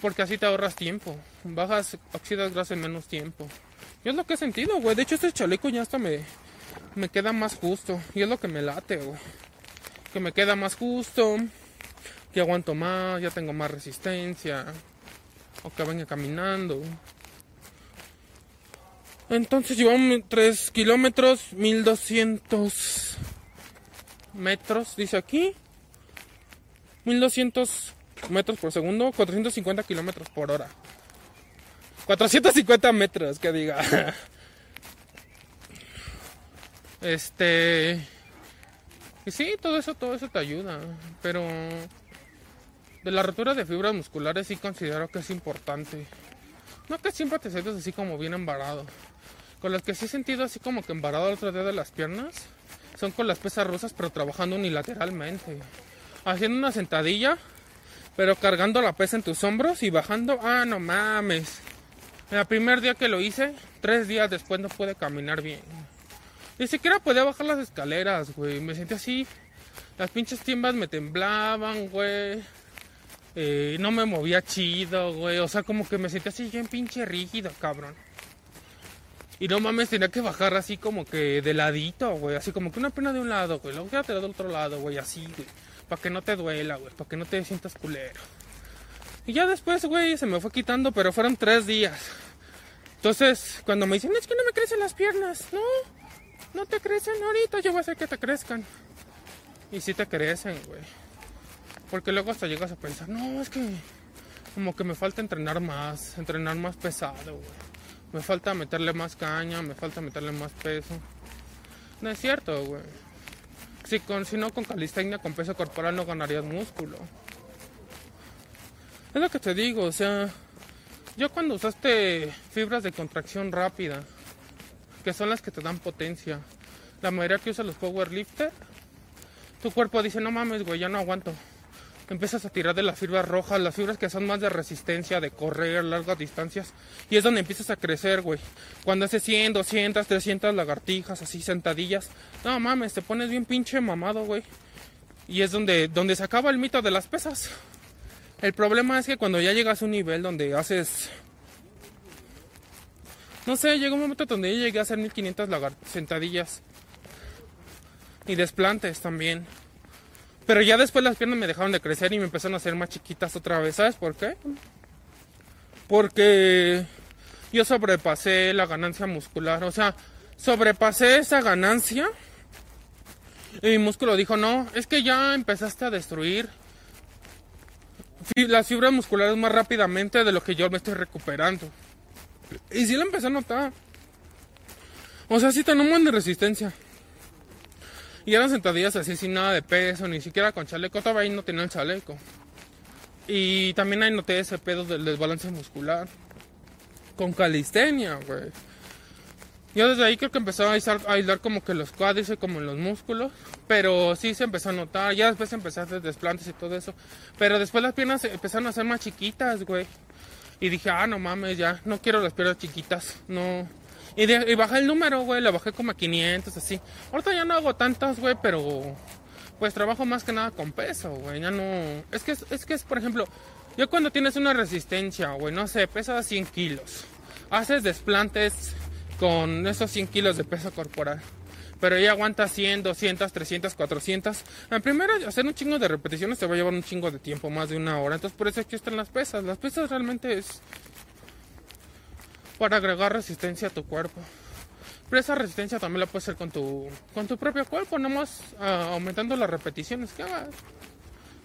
Porque así te ahorras tiempo. Bajas, oxidas grasa en menos tiempo. Yo es lo que he sentido, güey. De hecho, este chaleco ya hasta me, me queda más justo. Y es lo que me late. Que me queda más justo. Que aguanto más, ya tengo más resistencia. O que venga caminando. Entonces llevamos 3 kilómetros, 1200 metros, dice aquí. 1200 metros por segundo, 450 kilómetros por hora. 450 metros, que diga. Este. Y sí, todo eso, todo eso te ayuda. Pero de la rotura de fibras musculares sí considero que es importante. No que siempre te sientes así como bien embarado. Con las que sí he sentido así como que embarado el otro día de las piernas son con las pesas rusas, pero trabajando unilateralmente. Haciendo una sentadilla, pero cargando la pesa en tus hombros y bajando. Ah, no mames. El primer día que lo hice, tres días después no pude caminar bien. Ni siquiera podía bajar las escaleras, güey. Me sentí así. Las pinches timbas me temblaban, güey. Eh, no me movía chido, güey. O sea, como que me sentí así bien pinche rígido, cabrón. Y no mames, tenía que bajar así como que de ladito, güey. Así como que una pena de un lado, güey. Luego quédate del otro lado, güey. Así, güey. Para que no te duela, güey. Para que no te sientas culero. Y ya después, güey, se me fue quitando, pero fueron tres días. Entonces, cuando me dicen, es que no me crecen las piernas, no no te crecen ahorita, yo voy a hacer que te crezcan. Y si te crecen, güey. Porque luego hasta llegas a pensar, no, es que como que me falta entrenar más, entrenar más pesado, güey. Me falta meterle más caña, me falta meterle más peso. No es cierto, güey. Si, si no con calistenia, con peso corporal no ganarías músculo. Es lo que te digo, o sea, yo cuando usaste fibras de contracción rápida, que son las que te dan potencia. La mayoría que usa los powerlifter, tu cuerpo dice, no mames, güey, ya no aguanto. empiezas a tirar de las fibras rojas, las fibras que son más de resistencia, de correr largas distancias. Y es donde empiezas a crecer, güey. Cuando haces 100, 200, 300 lagartijas, así sentadillas. No mames, te pones bien pinche mamado, güey. Y es donde, donde se acaba el mito de las pesas. El problema es que cuando ya llegas a un nivel donde haces... No sé, llegó un momento donde yo llegué a hacer 1500 sentadillas. Y desplantes también. Pero ya después las piernas me dejaron de crecer y me empezaron a hacer más chiquitas otra vez. ¿Sabes por qué? Porque yo sobrepasé la ganancia muscular. O sea, sobrepasé esa ganancia. Y mi músculo dijo, no, es que ya empezaste a destruir las fibras musculares más rápidamente de lo que yo me estoy recuperando. Y sí lo empecé a notar. O sea, sí tenemos de resistencia. Y eran sentadillas así sin nada de peso, ni siquiera con chaleco. Todavía ahí no tenía el chaleco. Y también ahí noté ese pedo del desbalance muscular. Con calistenia, güey. Yo desde ahí creo que empezó a aislar, como que los cuádriceps, como en los músculos. Pero sí se empezó a notar. Ya después empecé a hacer desplantes y todo eso. Pero después las piernas empezaron a ser más chiquitas, güey. Y dije, ah, no mames, ya. No quiero las piernas chiquitas. No, y, bajé el número, güey, le bajé como a 500, así. Ahorita ya no hago tantas, güey, pero pues trabajo más que nada con peso, güey. Ya no. Es que es, que es, por ejemplo, yo cuando tienes una resistencia, güey, no sé, pesa 100 kilos. Haces desplantes con esos 100 kilos de peso corporal. Pero ya aguanta 100, 200, 300, 400. En primero, hacer un chingo de repeticiones te va a llevar un chingo de tiempo, más de una hora. Entonces, por eso aquí están las pesas. Las pesas realmente es para agregar resistencia a tu cuerpo. Pero esa resistencia también la puedes hacer con tu, con tu propio cuerpo, nomás uh, aumentando las repeticiones que hagas.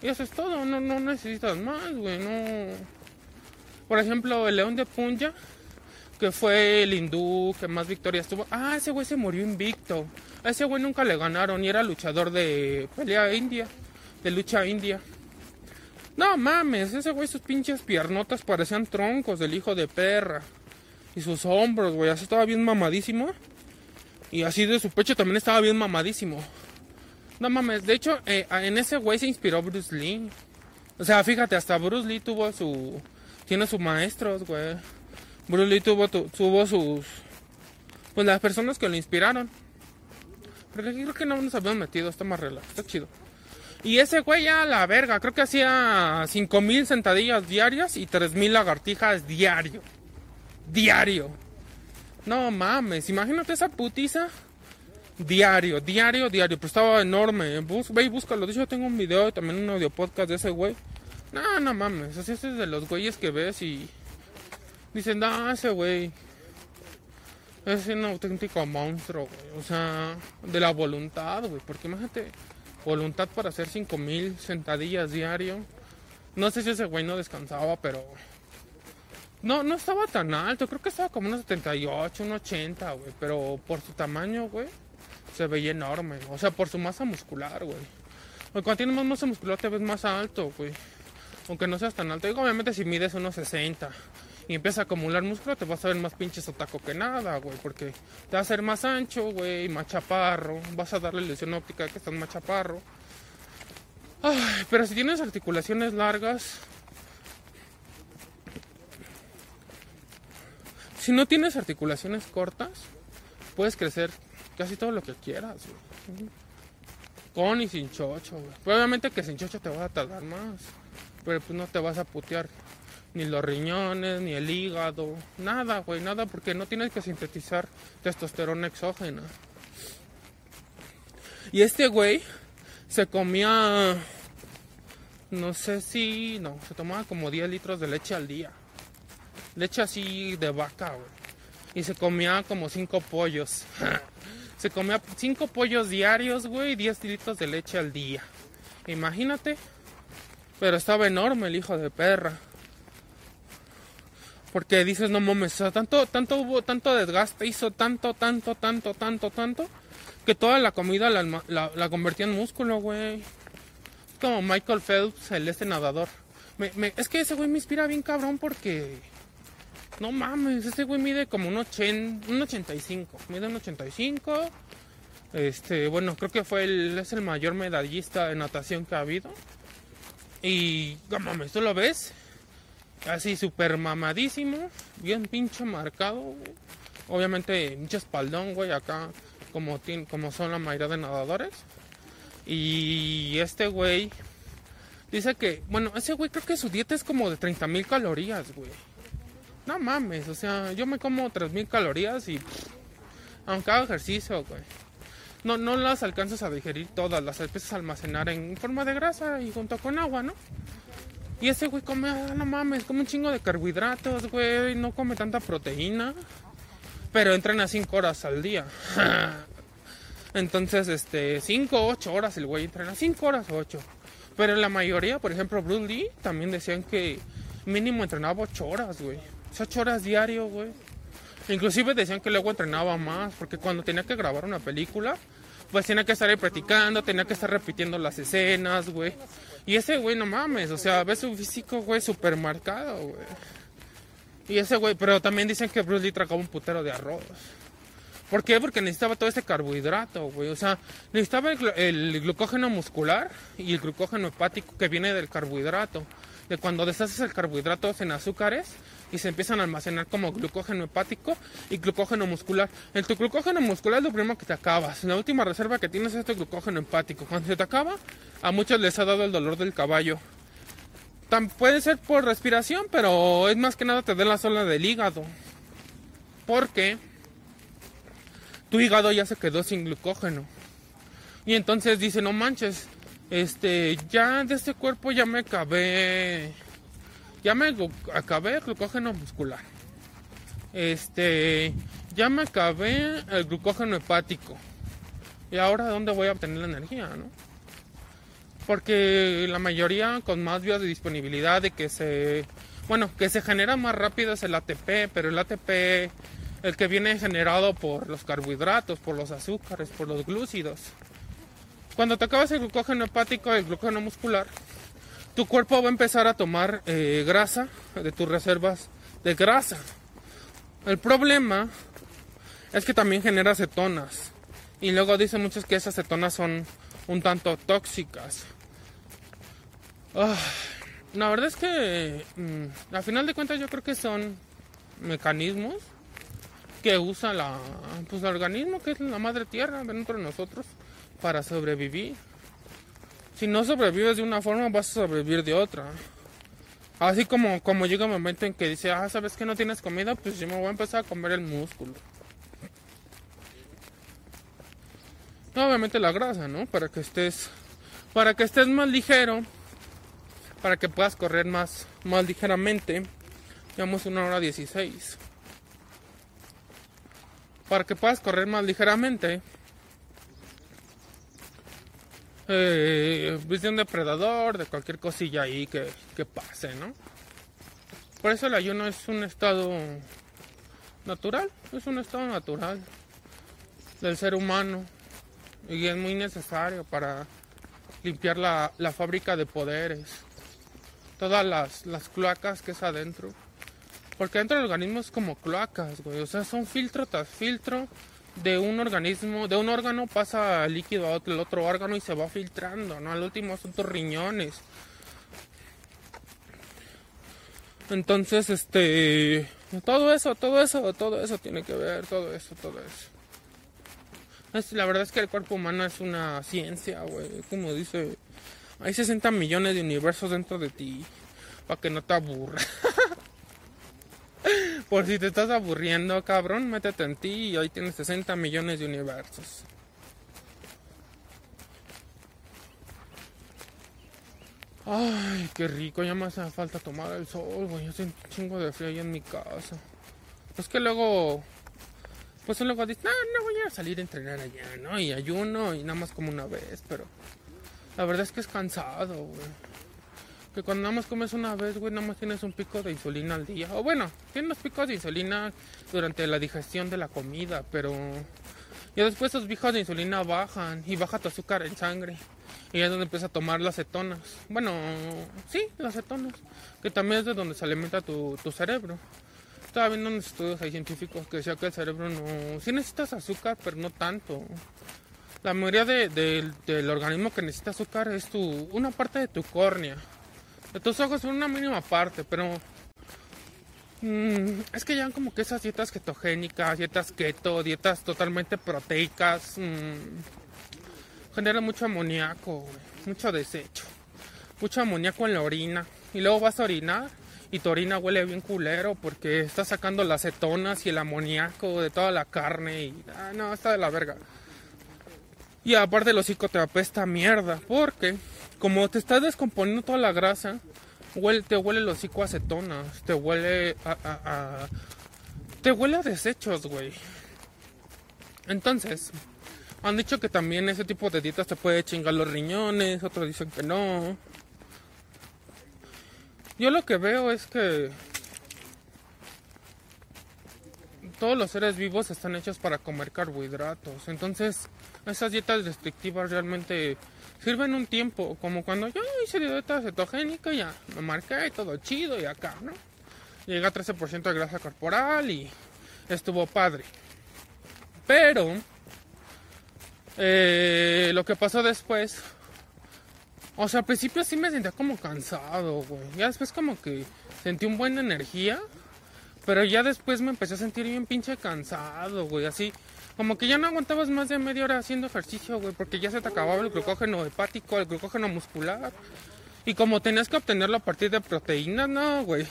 Y eso es todo, no, no necesitas más, güey, no. Por ejemplo, el león de Punja, que fue el hindú que más victorias tuvo. Ah, ese güey se murió invicto. A ese güey nunca le ganaron y era luchador de pelea india, de lucha india. No mames, ese güey sus pinches piernotas parecían troncos del hijo de perra. Y sus hombros, güey, así estaba bien mamadísimo. Y así de su pecho también estaba bien mamadísimo. No mames, de hecho, eh, en ese güey se inspiró Bruce Lee. O sea, fíjate, hasta Bruce Lee tuvo su. Tiene sus maestros, güey. Bruce Lee tuvo, tuvo sus. Pues las personas que lo inspiraron. Pero creo que no nos habíamos metido, está más relax, está chido. Y ese güey ya la verga, creo que hacía 5000 sentadillas diarias y 3000 lagartijas diario diario. No mames, imagínate esa putiza. Diario, diario, diario. Pero estaba enorme. Bus, ve y búscalo. De hecho, tengo un video y también un audio podcast de ese güey. No, no mames. Así es de los güeyes que ves y. Dicen, no, ese güey. Es un auténtico monstruo, güey. O sea, de la voluntad, güey. Porque imagínate, voluntad para hacer 5000 sentadillas diario. No sé si ese güey no descansaba, pero no, no estaba tan alto, creo que estaba como unos 78, unos 80, güey. Pero por su tamaño, güey, se veía enorme. O sea, por su masa muscular, güey. Cuando tienes más masa muscular te ves más alto, güey. Aunque no seas tan alto. Y obviamente si mides unos 60 y empiezas a acumular músculo, te vas a ver más pinches otaco que nada, güey. Porque te va a hacer más ancho, güey, más chaparro. Vas a darle ilusión óptica que estás más chaparro. Pero si tienes articulaciones largas, si no tienes articulaciones cortas, puedes crecer casi todo lo que quieras, Con y sin chocho, güey. Obviamente que sin chocho te vas a tardar más. Pero pues no te vas a putear ni los riñones, ni el hígado, nada, güey, nada, porque no tienes que sintetizar testosterona exógena. Y este güey se comía, no sé si, no, se tomaba como 10 litros de leche al día leche así de vaca, güey. Y se comía como cinco pollos. se comía cinco pollos diarios, güey, y 10 litros de leche al día. Imagínate. Pero estaba enorme el hijo de perra. Porque dices, no mames, o sea, tanto, tanto hubo, tanto desgaste, hizo tanto, tanto, tanto, tanto, tanto, que toda la comida la, la, convertía en músculo, güey. Es como Michael Phelps, el este nadador. es que ese güey me inspira bien cabrón porque no mames, este güey mide como un, 80, un 85. Mide un 85. Este, bueno, creo que fue el, es el mayor medallista de natación que ha habido. Y, no mames, tú lo ves, así súper mamadísimo, bien pinche marcado. Obviamente, mucho espaldón, güey, acá, como, como son la mayoría de nadadores. Y este güey dice que, bueno, ese güey creo que su dieta es como de 30 mil calorías, güey. No mames, o sea, yo me como 3 mil calorías y aunque haga ejercicio, güey. No, no las alcanzas a digerir todas, las empiezas a almacenar en forma de grasa y junto con agua, ¿no? Y ese güey come, ah, no mames, come un chingo de carbohidratos, güey, no come tanta proteína. Pero entrena 5 horas al día. Entonces, este, 5, 8 horas el güey entrena, 5 horas o 8. Pero la mayoría, por ejemplo, Bruce Lee, también decían que mínimo entrenaba 8 horas, güey. 8 horas diario, güey. Inclusive decían que luego entrenaba más, porque cuando tenía que grabar una película, pues tenía que estar ahí practicando, tenía que estar repitiendo las escenas, güey. Y ese güey, no mames, o sea, ves su físico, güey, súper marcado, güey. Y ese güey, pero también dicen que Bruce Lee tragaba un putero de arroz. ¿Por qué? Porque necesitaba todo este carbohidrato, güey. O sea, necesitaba el, glucógeno muscular y el glucógeno hepático que viene del carbohidrato. De cuando deshaces el carbohidrato en azúcares y se empiezan a almacenar como glucógeno hepático y glucógeno muscular. El tu glucógeno muscular es lo primero que te acabas. La última reserva que tienes es tu glucógeno hepático. Cuando se te acaba, a muchos les ha dado el dolor del caballo. puede ser por respiración, pero es más que nada te da la zona del hígado. Porque tu hígado ya se quedó sin glucógeno. Y entonces dice, no manches, este, ya de este cuerpo ya me acabé, ya me acabé el glucógeno muscular. Este, ya me acabé el glucógeno hepático. Y ahora, ¿dónde voy a obtener la energía, no? Porque la mayoría con más vías de disponibilidad de que se, bueno, que se genera más rápido es el ATP, pero el ATP el que viene generado por los carbohidratos, por los azúcares, por los glúcidos. Cuando te acabas el glucógeno hepático, el glucógeno muscular, tu cuerpo va a empezar a tomar eh, grasa de tus reservas de grasa. El problema es que también genera cetonas. Y luego dicen muchos que esas cetonas son un tanto tóxicas. Ah, la verdad es que, mm, a final de cuentas, yo creo que son mecanismos que usa la, pues, el organismo, que es la madre tierra dentro de nosotros, para sobrevivir. Si no sobrevives de una forma, vas a sobrevivir de otra. Así como, como llega un momento en que dice, ah, ¿sabes que no tienes comida? Pues yo me voy a empezar a comer el músculo. obviamente la grasa, ¿no? Para que estés, para que estés más ligero, para que puedas correr más, más ligeramente. Llevamos una hora 16 para que puedas correr más ligeramente. Eh, de un depredador, de cualquier cosilla ahí que, que pase, ¿no? Por eso el ayuno es un estado natural, es un estado natural del ser humano y es muy necesario para limpiar la, la fábrica de poderes, todas las, las cloacas que es adentro. Porque dentro del organismo es como cloacas, güey. O sea, son filtro tras filtro de un organismo, de un órgano pasa líquido a otro, otro órgano y se va filtrando, ¿no? Al último son tus riñones. Entonces, este, todo eso, todo eso, todo eso tiene que ver, todo eso, todo eso. Es, la verdad es que el cuerpo humano es una ciencia, güey. Como dice, hay 60 millones de universos dentro de ti, para que no te aburras. Por si te estás aburriendo, cabrón, métete en ti y hoy tienes 60 millones de universos. Ay, qué rico, ya me hace falta tomar el sol, güey. Hace un chingo de frío ahí en mi casa. Pues que luego, pues luego dices, no, no voy a salir a entrenar allá, ¿no? Y ayuno y nada más como una vez, pero la verdad es que es cansado, güey. Que cuando nada más comes una vez, güey, nada más tienes un pico de insulina al día. O bueno, tienes picos de insulina durante la digestión de la comida, pero ya después esos picos de insulina bajan y baja tu azúcar en sangre. Y es donde empieza a tomar las cetonas. Bueno, sí, las cetonas. Que también es de donde se alimenta tu, cerebro. Estaba viendo unos estudios hay científicos que decían que el cerebro no... Sí necesitas azúcar, pero no tanto. La mayoría del organismo que necesita azúcar es tu, una parte de tu córnea de tus ojos son una mínima parte, pero mm, es que ya como que esas dietas ketogénicas, dietas keto, dietas totalmente proteicas, mm, generan mucho amoníaco, mucho desecho, mucho amoníaco en la orina. Y luego vas a orinar y tu orina huele bien culero porque está sacando las cetonas y el amoníaco de toda la carne y ah, no, está de la verga. Y aparte el hocico te apesta mierda porque como te está descomponiendo toda la grasa, huele, te huele el hocico a acetonas, te huele a, te huele a desechos, güey. Entonces, han dicho que también ese tipo de dietas te puede chingar los riñones, otros dicen que no. Yo lo que veo es que todos los seres vivos están hechos para comer carbohidratos. Entonces, esas dietas restrictivas realmente sirven un tiempo, como cuando yo hice dieta cetogénica, ya me marqué todo chido y acá, ¿no? Llega a 13% de grasa corporal y estuvo padre. Pero eh, lo que pasó después o sea, al principio sí me sentía como cansado, güey. Ya después como que sentí un buen energía. Pero ya después me empecé a sentir bien pinche cansado, güey. Así, como que ya no aguantabas más de media hora haciendo ejercicio, güey. Porque ya se te acababa el glucógeno hepático, el glucógeno muscular. Y como tenías que obtenerlo a partir de proteínas, no, güey.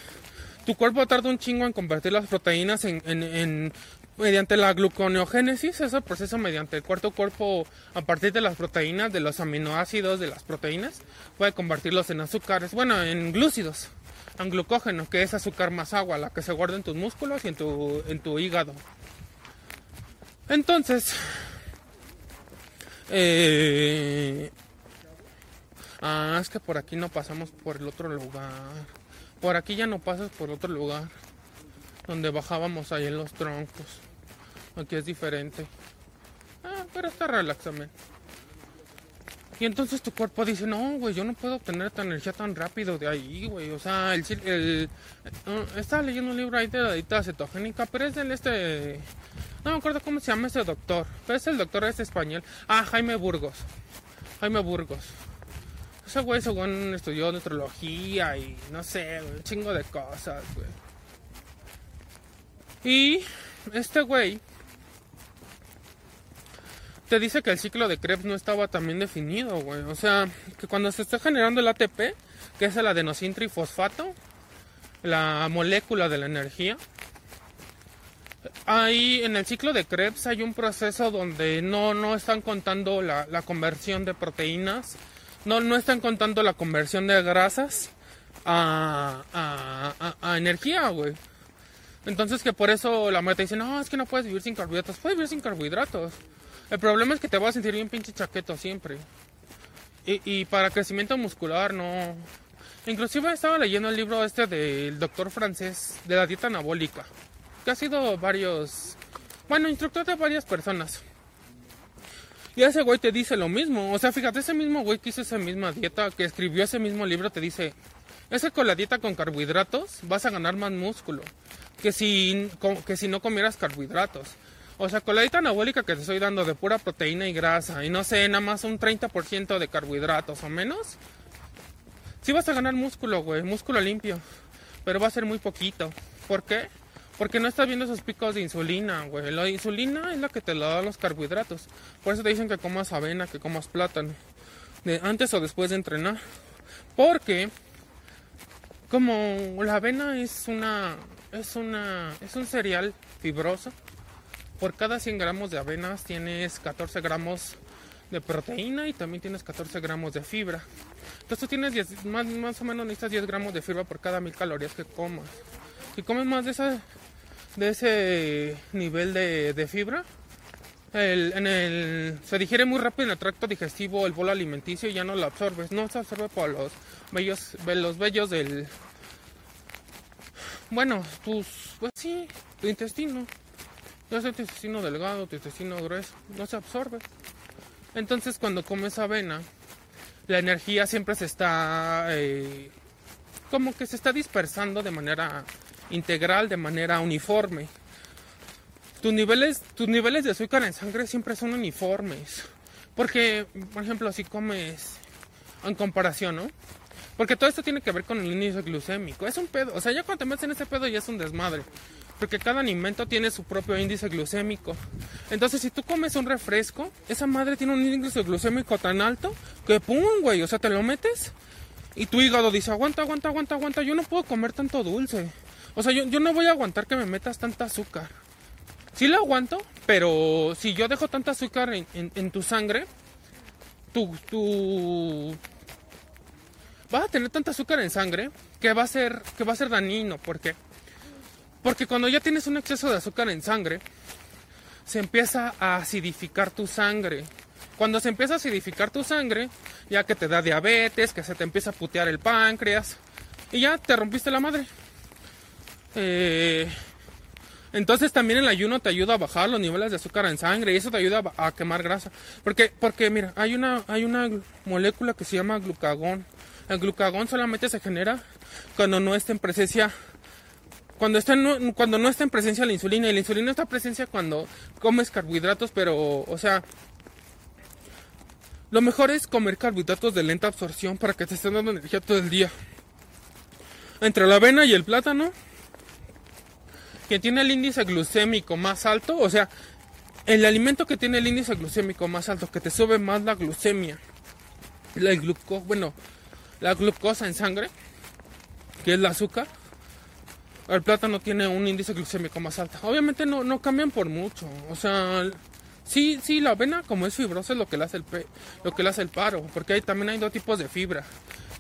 Tu cuerpo tarda un chingo en convertir las proteínas en, mediante la gluconeogénesis, ese proceso mediante el cuarto cuerpo a partir de las proteínas, de los aminoácidos de las proteínas, puede convertirlos en azúcares, bueno, en glúcidos, en glucógeno, que es azúcar más agua, la que se guarda en tus músculos y en tu, en tu hígado. Entonces, eh, ah, es que por aquí no pasamos por el otro lugar. Por aquí ya no pasas por otro lugar donde bajábamos ahí en los troncos. Aquí es diferente. Ah, pero está relaxame. Y entonces tu cuerpo dice, no, güey, yo no puedo obtener esta energía tan rápido de ahí, güey. O sea, el, el, estaba leyendo un libro ahí de la dieta cetogénica, pero es del este... No me acuerdo cómo se llama ese doctor. Pero es el doctor este español. Ah, Jaime Burgos. Jaime Burgos. Ese güey según estudió nutrología y no sé, un chingo de cosas, güey. Y este güey te dice que el ciclo de Krebs no estaba tan bien definido, güey. O sea, que cuando se está generando el ATP, que es el adenosintrifosfato, la molécula de la energía, ahí en el ciclo de Krebs hay un proceso donde no, no están contando la, conversión de proteínas, no, no están contando la conversión de grasas a, a energía, güey. Entonces que por eso la meta dice, no, es que no puedes vivir sin carbohidratos. Puedes vivir sin carbohidratos. El problema es que te vas a sentir bien pinche chaqueto siempre. Y, para crecimiento muscular no... Inclusive estaba leyendo el libro este del doctor francés de la dieta anabólica. Ha sido varios... Bueno, instructor de varias personas. Y ese güey te dice lo mismo. O sea, fíjate, ese mismo güey que hizo esa misma dieta, que escribió ese mismo libro, te dice... Es que con la dieta con carbohidratos vas a ganar más músculo que si, que si no comieras carbohidratos. O sea, con la dieta anabólica que te estoy dando de pura proteína y grasa y no sé, nada más un 30% de carbohidratos o menos, sí vas a ganar músculo, güey, músculo limpio, pero va a ser muy poquito. ¿Por qué? Porque no estás viendo esos picos de insulina, güey. La insulina es la que te la da los carbohidratos. Por eso te dicen que comas avena, que comas plátano. Antes o después de entrenar. Porque como la avena es una es una es un cereal fibroso por cada 100 gramos de avenas tienes 14 gramos de proteína y también tienes 14 gramos de fibra entonces tú tienes más, más o menos necesitas 10 gramos de fibra por cada mil calorías que comas si comes más de esa de ese nivel de, de fibra el, en el, se digiere muy rápido en el tracto digestivo el bolo alimenticio y ya no lo absorbes. No se absorbe por los vellos, los vellos del... Bueno, tus... Pues sí, tu intestino. Ya sea tu intestino delgado, tu intestino grueso, no se absorbe. Entonces cuando comes avena, la energía siempre se está... Eh, como que se está dispersando de manera integral, de manera uniforme. Tus niveles, tus niveles de azúcar en sangre siempre son uniformes. Porque, por ejemplo, si comes en comparación, ¿no? Porque todo esto tiene que ver con el índice glucémico. Es un pedo. O sea, ya cuando te metes en ese pedo ya es un desmadre. Porque cada alimento tiene su propio índice glucémico. Entonces, si tú comes un refresco, esa madre tiene un índice glucémico tan alto que pum, güey. O sea, te lo metes y tu hígado dice, aguanta, aguanta, aguanta, aguanta. Yo no puedo comer tanto dulce. O sea, yo, no voy a aguantar que me metas tanta azúcar. Sí lo aguanto, pero si yo dejo tanta azúcar en, tu sangre, tu... Vas a tener tanta azúcar en sangre que va a ser, que va a ser dañino. ¿Por qué? Porque cuando ya tienes un exceso de azúcar en sangre, se empieza a acidificar tu sangre. Cuando se empieza a acidificar tu sangre, ya que te da diabetes, que se te empieza a putear el páncreas, y ya te rompiste la madre. Eh, entonces también el ayuno te ayuda a bajar los niveles de azúcar en sangre y eso te ayuda a, quemar grasa. Porque, porque mira, hay una, hay una molécula que se llama glucagón. El glucagón solamente se genera cuando no está en presencia cuando está cuando no está en presencia la insulina y la insulina está en presencia cuando comes carbohidratos pero o sea lo mejor es comer carbohidratos de lenta absorción para que te estén dando energía todo el día entre la avena y el plátano quien tiene el índice glucémico más alto o sea el alimento que tiene el índice glucémico más alto que te sube más la glucemia la gluco bueno la glucosa en sangre que es el azúcar el plátano tiene un índice glucémico más alto. Obviamente no, no cambian por mucho. O sea, sí, sí, la avena como es fibrosa es lo que le hace el, pe- lo que le hace el paro. Porque hay, también hay dos tipos de fibra.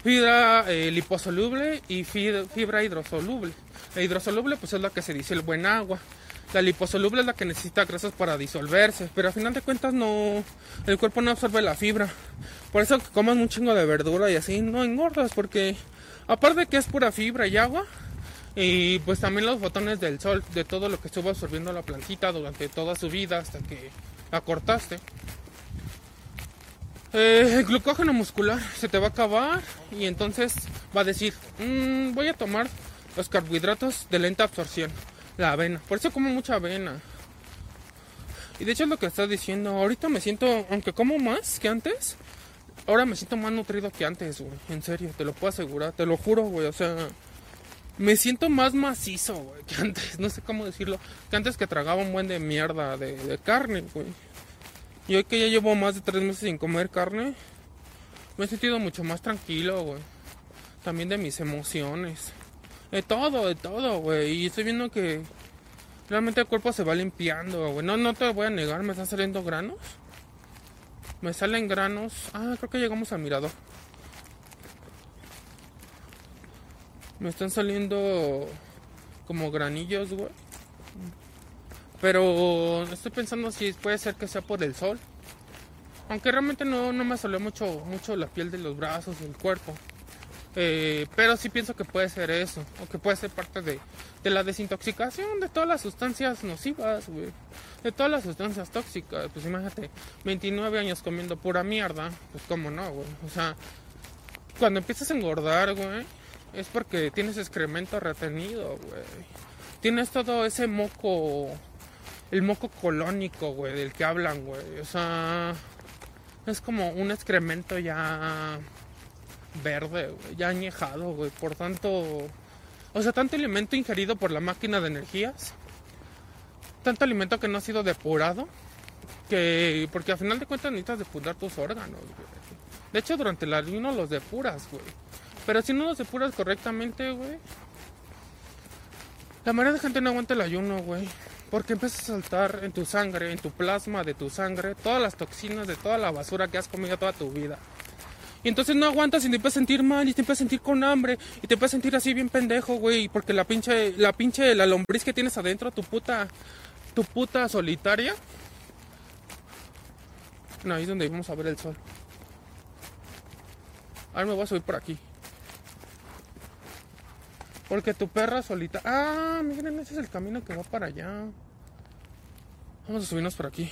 Fibra eh, liposoluble y fibra, hidrosoluble. La hidrosoluble pues es la que se disuelve en agua. La liposoluble es la que necesita grasas para disolverse. Pero al final de cuentas no... El cuerpo no absorbe la fibra. Por eso que comas un chingo de verdura y así no engordas. Porque aparte de que es pura fibra y agua, y pues también los fotones del sol, de todo lo que estuvo absorbiendo la plantita durante toda su vida hasta que la cortaste. Eh, el glucógeno muscular se te va a acabar y entonces va a decir, "Mm, voy a tomar los carbohidratos de lenta absorción, la avena. Por eso como mucha avena. Y de hecho es lo que estás diciendo, ahorita me siento, aunque como más que antes, ahora me siento más nutrido que antes, güey. En serio, te lo puedo asegurar, te lo juro, güey. O sea, me siento más macizo, que antes. No sé cómo decirlo. Que antes que tragaba un buen de mierda de, de carne, güey. Y hoy que ya llevo más de tres meses sin comer carne, me he sentido mucho más tranquilo, güey. También de mis emociones. De todo, de todo, güey. Y estoy viendo que realmente el cuerpo se va limpiando, güey. No, no te voy a negar, me están saliendo granos. Me salen granos. Ah, creo que llegamos al mirador. Me están saliendo como granillos, güey. Pero estoy pensando si puede ser que sea por el sol. Aunque realmente no, no me salió mucho, mucho la piel de los brazos y el cuerpo. Eh, pero sí pienso que puede ser eso. O que puede ser parte de, de la desintoxicación de todas las sustancias nocivas, güey. De todas las sustancias tóxicas. Pues imagínate, 29 años comiendo pura mierda. Pues cómo no, güey. O sea, cuando empiezas a engordar, güey, es porque tienes excremento retenido, güey. Tienes todo ese moco, el moco colónico, güey, del que hablan, güey. O sea, es como un excremento ya verde, güey, ya añejado, güey. Por tanto, o sea, tanto alimento ingerido por la máquina de energías, tanto alimento que no ha sido depurado, que, porque al final de cuentas necesitas depurar tus órganos, güey. De hecho, durante el ayuno los depuras, güey. Pero si no los depuras correctamente, güey. La mayoría de gente no aguanta el ayuno, güey. Porque empieza a saltar en tu sangre, en tu plasma de tu sangre, todas las toxinas de toda la basura que has comido toda tu vida. Y entonces no aguantas y te empiezas a sentir mal y te empiezas a sentir con hambre y te empiezas a sentir así bien pendejo, güey. Porque la pinche, la pinche, la lombriz que tienes adentro, tu puta, tu puta solitaria. No, ahí es donde vamos a ver el sol. Ahora me voy a subir por aquí. Porque tu perra solita. Ah, miren, ese es el camino que va para allá. Vamos a subirnos por aquí.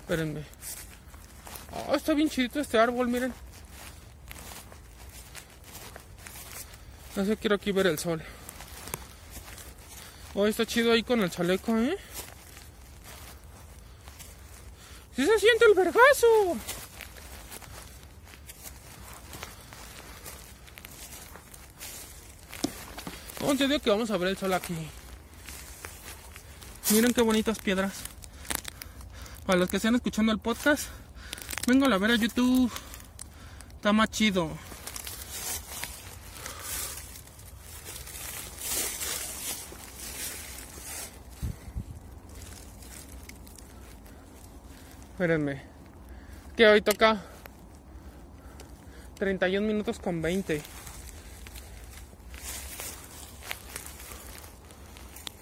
Espérenme. Oh, está bien chidito este árbol, miren. No sé, quiero aquí ver el sol. Oh, está chido ahí con el chaleco, ¿eh? ¡Sí se siente el vergazo! Oh, te digo que vamos a ver el sol aquí. Miren qué bonitas piedras. Para los que estén escuchando el podcast, vengo a ver a YouTube. Está más chido. Espérenme. Que hoy toca 31 minutos con 20.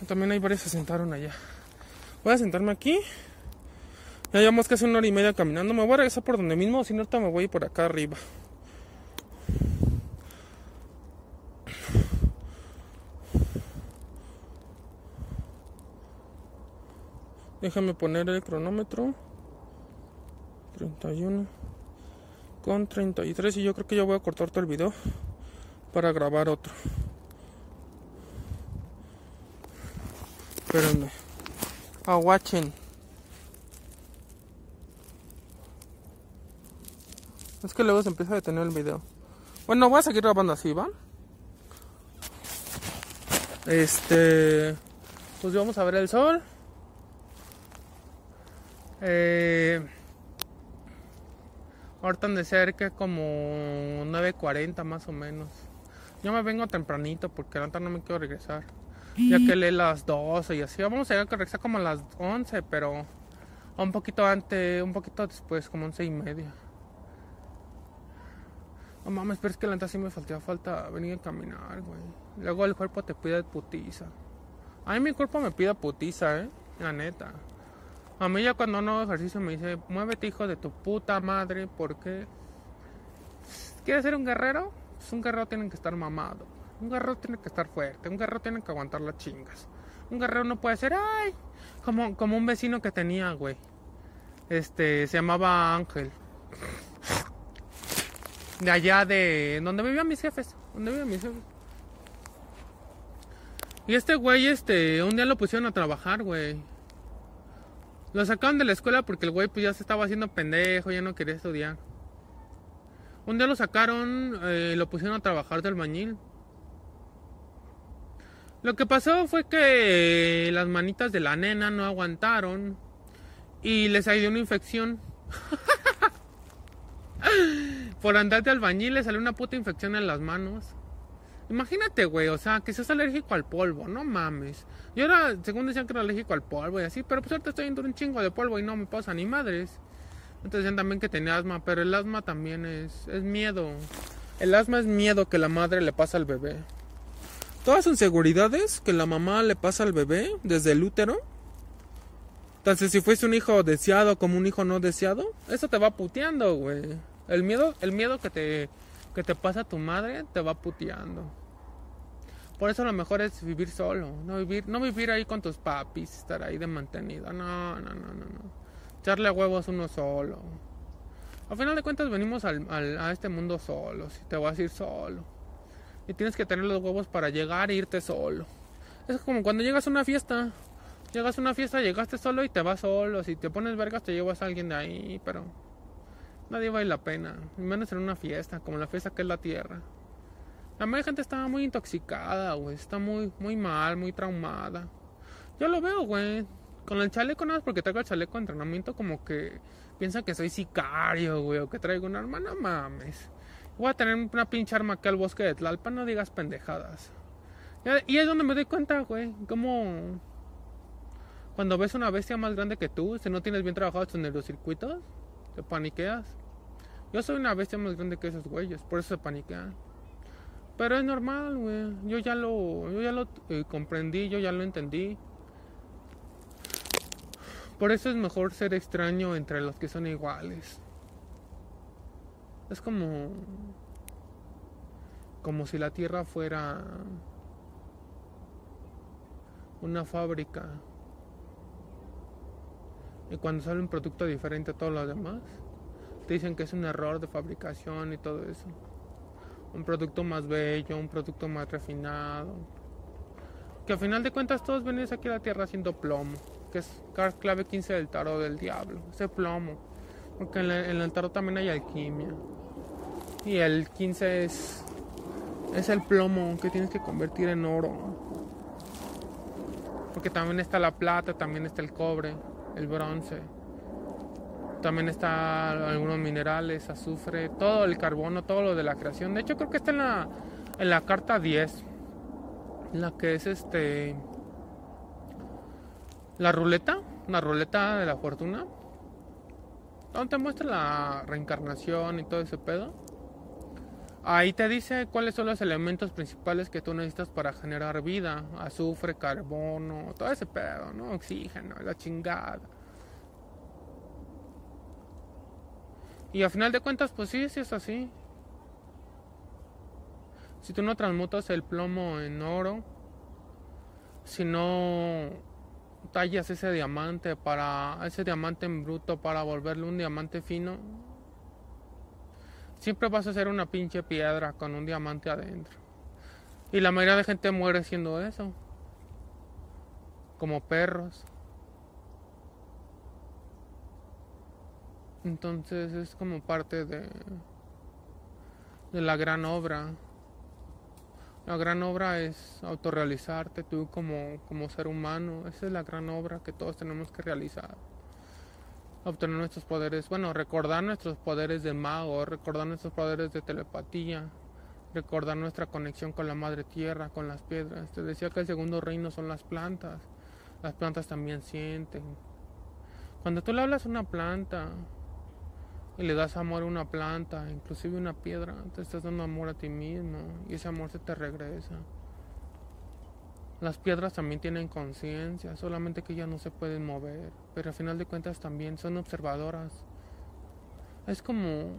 También hay varios se sentaron allá. Voy a sentarme aquí. Ya llevamos casi una hora y media caminando. Me voy a regresar por donde mismo, si no, ahorita me voy por acá arriba. Déjame poner el cronómetro. 31 con 33 y yo creo que ya voy a cortar todo el video para grabar otro. Espérenme. Aguachen. Es que luego se empieza a detener el video. Bueno, voy a seguir grabando así, ¿va? Este. Pues vamos a ver el sol. Eh, ahorita de cerca como 9.40 más o menos. Yo me vengo tempranito porque ahorita no me quiero regresar. Ya que lee las 12 y así. Vamos a llegar a regresar como a las 11, pero un poquito antes, un poquito después, como 11 y media. No mames, pero es que la neta sí me faltaba falta venir a caminar, güey. Luego el cuerpo te pide putiza. A mí mi cuerpo me pide putiza, eh. La neta. A mí ya cuando no hago ejercicio me dice, muévete hijo de tu puta madre, porque... ¿Quieres ser un guerrero? Pues un guerrero tiene que estar mamado. Un guerrero tiene que estar fuerte. Un guerrero tiene que aguantar las chingas. Un guerrero no puede ser, ay, como, como un vecino que tenía, güey. Este, se llamaba Ángel de allá de donde vivían mis jefes, donde vivían mis jefes. Y este güey, este, un día lo pusieron a trabajar, güey. Lo sacaron de la escuela porque el güey pues ya se estaba haciendo pendejo, ya no quería estudiar. Un día lo sacaron, eh, lo pusieron a trabajar del bañil. Lo que pasó fue que las manitas de la nena no aguantaron y les salió una infección. por andar de albañil le salió una puta infección en las manos. Imagínate, güey, o sea, que seas alérgico al polvo, no mames. Yo era, según decían que era alérgico al polvo y así, pero pues ahorita estoy en un chingo de polvo y no me pasa ni madres. Entonces decían también que tenía asma, pero el asma también es, es miedo. El asma es miedo que la madre le pasa al bebé. Todas son seguridades que la mamá le pasa al bebé desde el útero. Entonces, si fuese un hijo deseado como un hijo no deseado, eso te va puteando, güey. El miedo, el miedo que te, que te pasa a tu madre te va puteando. Por eso lo mejor es vivir solo, no vivir, no vivir ahí con tus papis, estar ahí de mantenido. No, no, no, no, no. Echarle huevos uno solo. Al final de cuentas venimos al, al, a este mundo solos te vas a ir solo. Y tienes que tener los huevos para llegar e irte solo. Es como cuando llegas a una fiesta. Llegas a una fiesta, llegaste solo y te vas solo. Si te pones vergas te llevas a alguien de ahí, pero nadie vale la pena. Y menos en una fiesta, como la fiesta que es la tierra. La mayoría gente está muy intoxicada, güey. Está muy, muy mal, muy traumada. Yo lo veo, güey. Con el chaleco nada más porque traigo el chaleco de entrenamiento como que piensa que soy sicario, güey. O que traigo una arma, no mames. Voy a tener una pinche arma acá al bosque de Tlalpan, no digas pendejadas. Y es donde me doy cuenta, güey. Como cuando ves una bestia más grande que tú, si no tienes bien trabajados tus neurocircuitos, te paniqueas. Yo soy una bestia más grande que esos güeyes, por eso se paniquean. Pero es normal, güey. Yo ya lo, yo ya lo eh, comprendí, yo ya lo entendí. Por eso es mejor ser extraño entre los que son iguales. Es como como si la Tierra fuera una fábrica y cuando sale un producto diferente a todos los demás, te dicen que es un error de fabricación y todo eso. un producto más bello, un producto más refinado. Que al final de cuentas todos venimos aquí a la Tierra haciendo plomo, que es clave 15 del tarot del diablo, ese plomo. Porque en, el tarot también hay alquimia. Y el 15 es, es el plomo que tienes que convertir en oro. Porque también está la plata, también está el cobre, el bronce. También está algunos minerales, azufre, todo el carbono, todo lo de la creación. De hecho, creo que está en la, en la carta 10. La que es este. La ruleta. La ruleta de la fortuna. Donde muestra la reencarnación y todo ese pedo. Ahí te dice cuáles son los elementos principales que tú necesitas para generar vida. Azufre, carbono, todo ese pedo, ¿no? Oxígeno, la chingada. Y a final de cuentas, pues sí, sí es así. Si tú no transmutas el plomo en oro, si no tallas ese diamante para ese diamante en bruto para volverle un diamante fino, siempre vas a ser una pinche piedra con un diamante adentro. Y la mayoría de gente muere siendo eso. Como perros. Entonces es como parte de, la gran obra. La gran obra es autorrealizarte tú como, como ser humano. Esa es la gran obra que todos tenemos que realizar. Obtener nuestros poderes, bueno, recordar nuestros poderes de mago, recordar nuestros poderes de telepatía, recordar nuestra conexión con la madre tierra, con las piedras. Te decía que el segundo reino son las plantas. Las plantas también sienten. Cuando tú le hablas a una planta, y le das amor a una planta, inclusive una piedra, te estás dando amor a ti mismo y ese amor se te regresa. Las piedras también tienen conciencia, solamente que ya no se pueden mover, pero al final de cuentas también son observadoras. Es como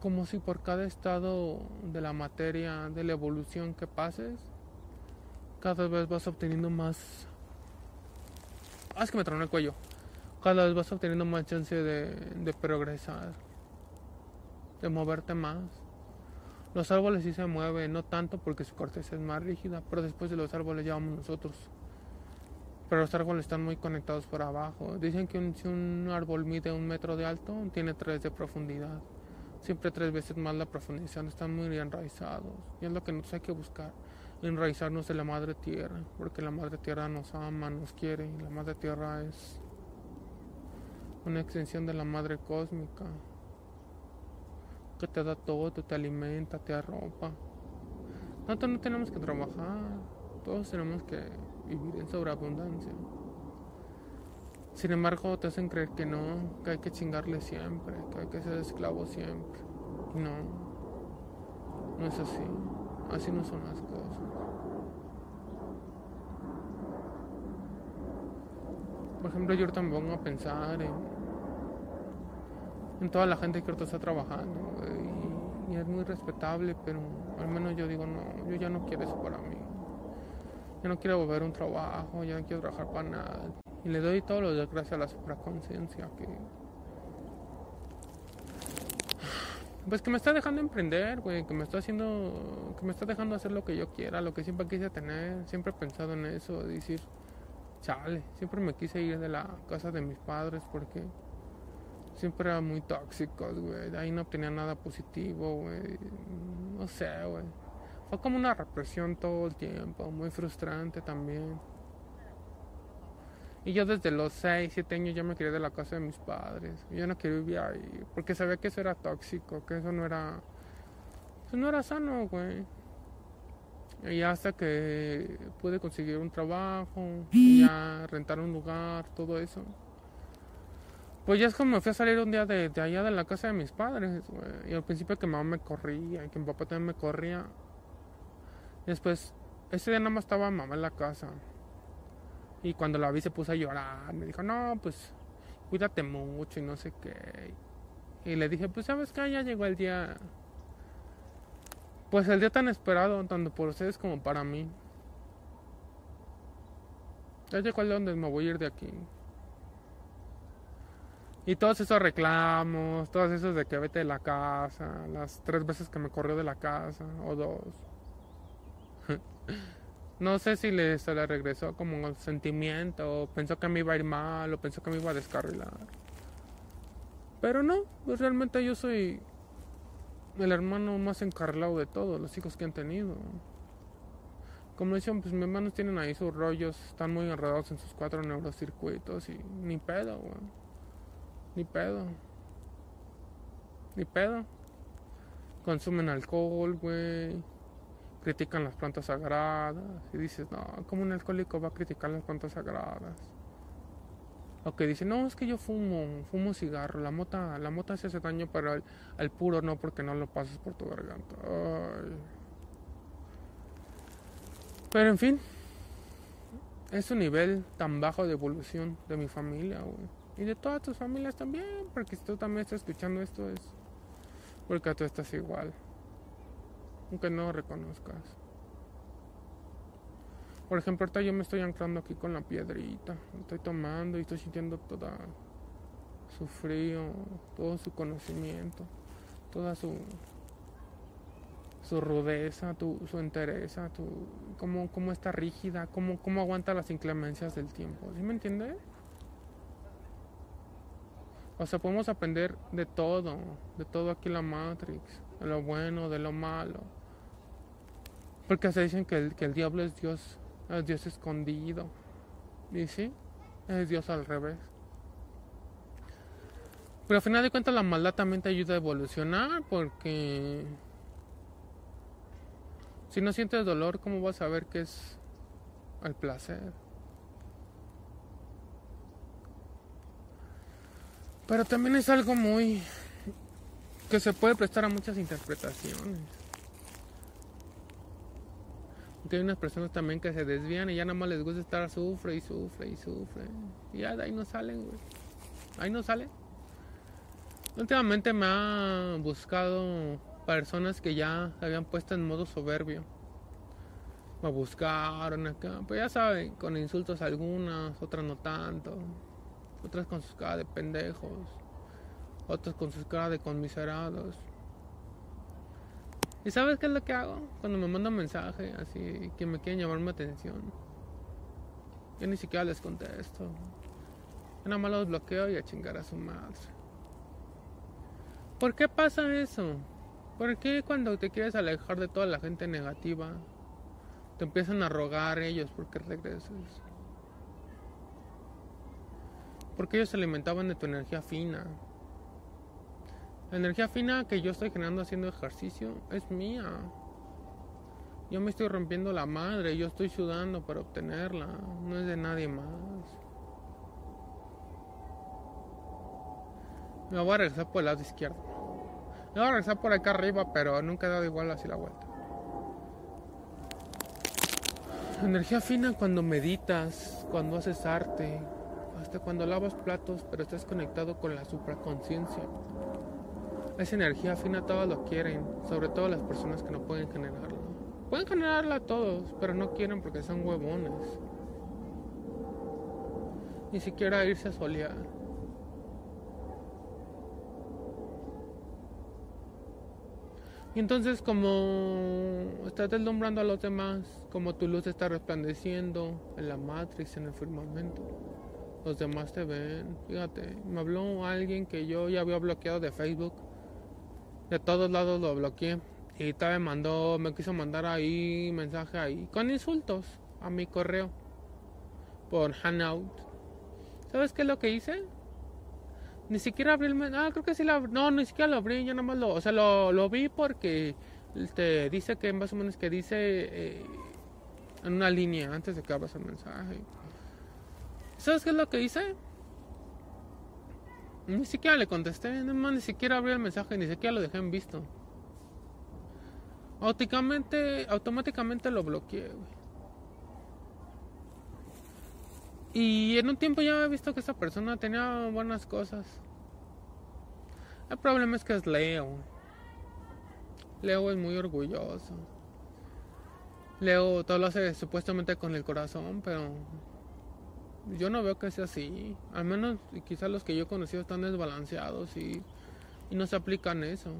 como si por cada estado de la materia, de la evolución que pases, cada vez vas obteniendo más. Ah, es que me tronó el cuello cada vez vas obteniendo más chance de, progresar, de moverte más. Los árboles sí se mueven, no tanto porque su corteza es más rígida, pero después de los árboles llevamos nosotros. Pero los árboles están muy conectados por abajo. Dicen que si un árbol mide un metro de alto, tiene tres de profundidad. Siempre tres veces más la profundidad. Están muy enraizados. Y es lo que nosotros hay que buscar. Enraizarnos de la madre tierra. Porque la madre tierra nos ama, nos quiere. La madre tierra es una extensión de la madre cósmica que te da todo, te alimenta, te arropa. Nosotros no tenemos que trabajar, todos tenemos que vivir en sobreabundancia. Sin embargo, te hacen creer que no, que hay que chingarle siempre, que hay que ser esclavo siempre. No, no es así, así no son las cosas. Por ejemplo, yo ahorita me a pensar en en toda la gente que ahorita está trabajando. Y, es muy respetable, pero al menos yo digo, no, yo ya no quiero eso para mí. Yo no quiero volver a un trabajo, ya no quiero trabajar para nada. Y le doy todo lo de gracias a la supraconciencia que... Pues que me está dejando emprender, güey, que me está haciendo, que me está dejando hacer lo que yo quiera, lo que siempre quise tener, siempre he pensado en eso, decir, chale, siempre me quise ir de la casa de mis padres porque siempre eran muy tóxicos, güey. Ahí no tenía nada positivo, güey. No sé, güey. Fue como una represión todo el tiempo, muy frustrante también. Y yo desde los 6, 7 años ya me quería de la casa de mis padres. Yo no quería vivir ahí, porque sabía que eso era tóxico, que eso no era... Eso no era sano, güey. Y hasta que pude conseguir un trabajo, ya rentar un lugar, todo eso. Pues ya es como me fui a salir un día de, allá de la casa de mis padres, güey. Y al principio que mamá me corría y que mi papá también me corría. Después, ese día nada más estaba mamá en la casa. Y cuando la vi se puso a llorar. Me dijo, no, pues cuídate mucho y no sé qué. Y le dije, pues sabes que ya llegó el día. Pues el día tan esperado, tanto por ustedes como para mí. Ya llegó el día donde me voy a ir de aquí. Y todos esos reclamos, todos esos de que vete de la casa, las tres veces que me corrió de la casa, o dos. no sé si le, se le regresó como un sentimiento, pensó que me iba a ir mal, o pensó que me iba a descarrilar. Pero no, pues realmente yo soy el hermano más encarlado de todos los hijos que han tenido. Como decían, pues mis hermanos tienen ahí sus rollos, están muy enredados en sus cuatro neurocircuitos y ni pedo, weón. Ni pedo. Ni pedo. Consumen alcohol, güey. Critican las plantas sagradas. Y dices, no, ¿cómo un alcohólico va a criticar las plantas sagradas? O que dice, no, es que yo fumo, fumo cigarro. La mota, la mota se hace daño, pero al, puro no, porque no lo pasas por tu garganta. Pero en fin, es un nivel tan bajo de evolución de mi familia, güey. Y de todas tus familias también, porque si tú también estás escuchando esto es porque tú estás igual. Aunque no reconozcas. Por ejemplo, ahorita yo me estoy anclando aquí con la piedrita. Estoy tomando y estoy sintiendo toda su frío, todo su conocimiento, toda su su rudeza, tu, su entereza, tu, cómo, cómo está rígida, cómo, cómo aguanta las inclemencias del tiempo. ¿Sí me entiendes? O sea, podemos aprender de todo, de todo aquí en la Matrix, de lo bueno, de lo malo. Porque se dicen que el, que el diablo es Dios, es Dios escondido. Y sí, es Dios al revés. Pero al final de cuentas la maldad también te ayuda a evolucionar porque si no sientes dolor, ¿cómo vas a saber qué es el placer? Pero también es algo muy... que se puede prestar a muchas interpretaciones. Porque hay unas personas también que se desvían y ya nada más les gusta estar sufre y sufre y sufre. Y ya de ahí no salen, güey. Ahí no salen. Últimamente me ha buscado personas que ya se habían puesto en modo soberbio. Me buscaron acá. Pues ya saben, con insultos algunas, otras no tanto otras con sus caras de pendejos, otras con sus caras de conmiserados. ¿Y sabes qué es lo que hago? Cuando me mandan mensaje así que me quieren llamar mi atención. Yo ni siquiera les contesto. Yo nada más los bloqueo y a chingar a su madre. ¿Por qué pasa eso? ¿Por qué cuando te quieres alejar de toda la gente negativa, te empiezan a rogar ellos porque regreses? Porque ellos se alimentaban de tu energía fina. La energía fina que yo estoy generando haciendo ejercicio es mía. Yo me estoy rompiendo la madre, yo estoy sudando para obtenerla, no es de nadie más. Me voy a regresar por el lado izquierdo. Me voy a regresar por acá arriba, pero nunca he dado igual así la vuelta. Energía fina cuando meditas, cuando haces arte, hasta cuando lavas platos, pero estás conectado con la supraconciencia. Esa energía fina todos lo quieren, sobre todo las personas que no pueden generarla. Pueden generarla todos, pero no quieren porque son huevones. Ni siquiera irse a solear. Y entonces como estás deslumbrando a los demás, como tu luz está resplandeciendo en la matrix, en el firmamento los demás te ven. Fíjate, me habló alguien que yo ya había bloqueado de Facebook. De todos lados lo bloqueé. Y me mandó, me quiso mandar ahí mensaje ahí con insultos a mi correo por Hangout. ¿Sabes qué es lo que hice? Ni siquiera abrí el mensaje. Ah, creo que sí lo No, ni siquiera lo abrí. Ya nada más lo. O sea, lo, lo vi porque te dice que más o menos que dice eh, en una línea antes de que abras el mensaje. ¿Sabes qué es lo que hice? Ni siquiera le contesté, no, ni siquiera abrí el mensaje, ni siquiera lo dejé en visto. Automáticamente, automáticamente lo bloqueé, Y en un tiempo ya he visto que esa persona tenía buenas cosas. El problema es que es Leo. Leo es muy orgulloso. Leo todo lo hace supuestamente con el corazón, pero Yo no veo que sea así. Al menos quizás los que yo he conocido están desbalanceados y, no se aplican eso.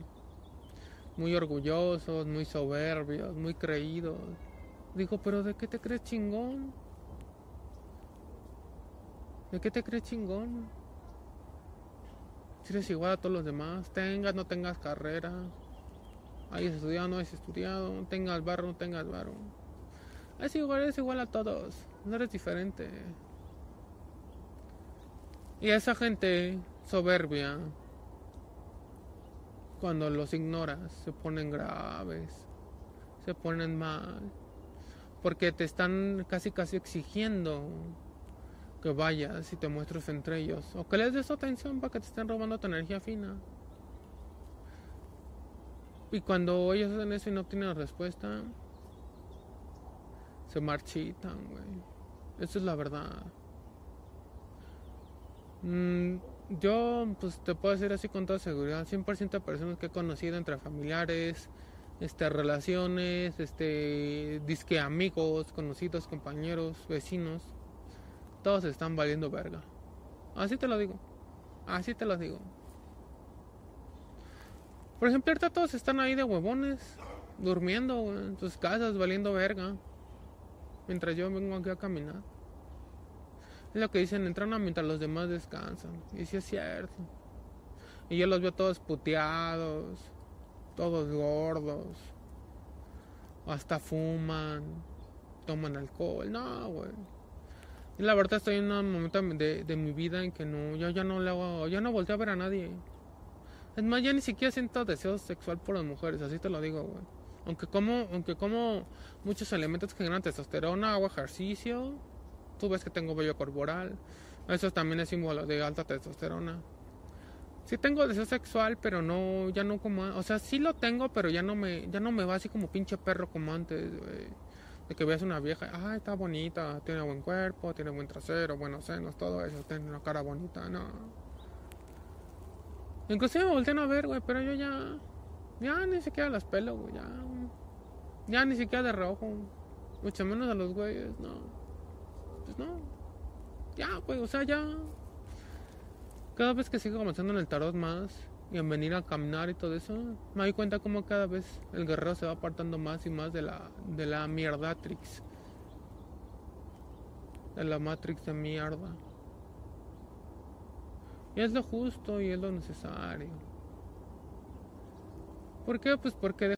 Muy orgullosos, muy soberbios, muy creídos. Digo, pero ¿de qué te crees chingón? ¿De qué te crees chingón? Si eres igual a todos los demás, tengas, no tengas carrera, hayas estudiado, no hayas estudiado, tengas barro, no tengas barro. Es igual, eres igual a todos, no eres diferente. Y esa gente soberbia, cuando los ignoras, se ponen graves, se ponen mal, porque te están casi casi exigiendo que vayas y te muestres entre ellos. O que les des atención para que te estén robando tu energía fina. Y cuando ellos hacen eso y no tienen respuesta, se marchitan, güey. Eso es la verdad. Mm, yo, pues te puedo decir así con toda seguridad: 100% de personas que he conocido entre familiares, este, relaciones, este, disque amigos, conocidos, compañeros, vecinos todos están valiendo verga. Así te lo digo. Así te lo digo. Por ejemplo, ahorita todos están ahí de huevones, durmiendo en sus casas, valiendo verga. Mientras yo vengo aquí a caminar. Es lo que dicen, entran a mientras los demás descansan. Y sí es cierto. Y yo los veo todos puteados, todos gordos. Hasta fuman, toman alcohol. No, güey. Y la verdad estoy en un momento de, mi vida en que no, yo ya no le hago, ya no volteo a ver a nadie. Es más, ya ni siquiera siento deseo sexual por las mujeres, así te lo digo, güey. Aunque como, aunque como muchos elementos que generan testosterona, hago ejercicio, tú ves que tengo vello corporal, eso también es símbolo de alta testosterona. Sí tengo deseo sexual, pero no, ya no como, o sea, sí lo tengo, pero ya no me, ya no me va así como pinche perro como antes, güey de que veas una vieja, ah, está bonita, tiene buen cuerpo, tiene buen trasero, buenos senos, todo eso, tiene una cara bonita, no. Inclusive me voltean a ver, güey, pero yo ya, ya ni siquiera las pelo, güey, ya, ya ni siquiera de rojo, mucho menos a los güeyes, no. Pues no, ya, güey, o sea, ya. Cada vez que sigo avanzando en el tarot más, y en venir a caminar y todo eso, me doy cuenta como cada vez el guerrero se va apartando más y más de la, de la mierdatrix. De la matrix de mierda. Y es lo justo y es lo necesario. ¿Por qué? Pues porque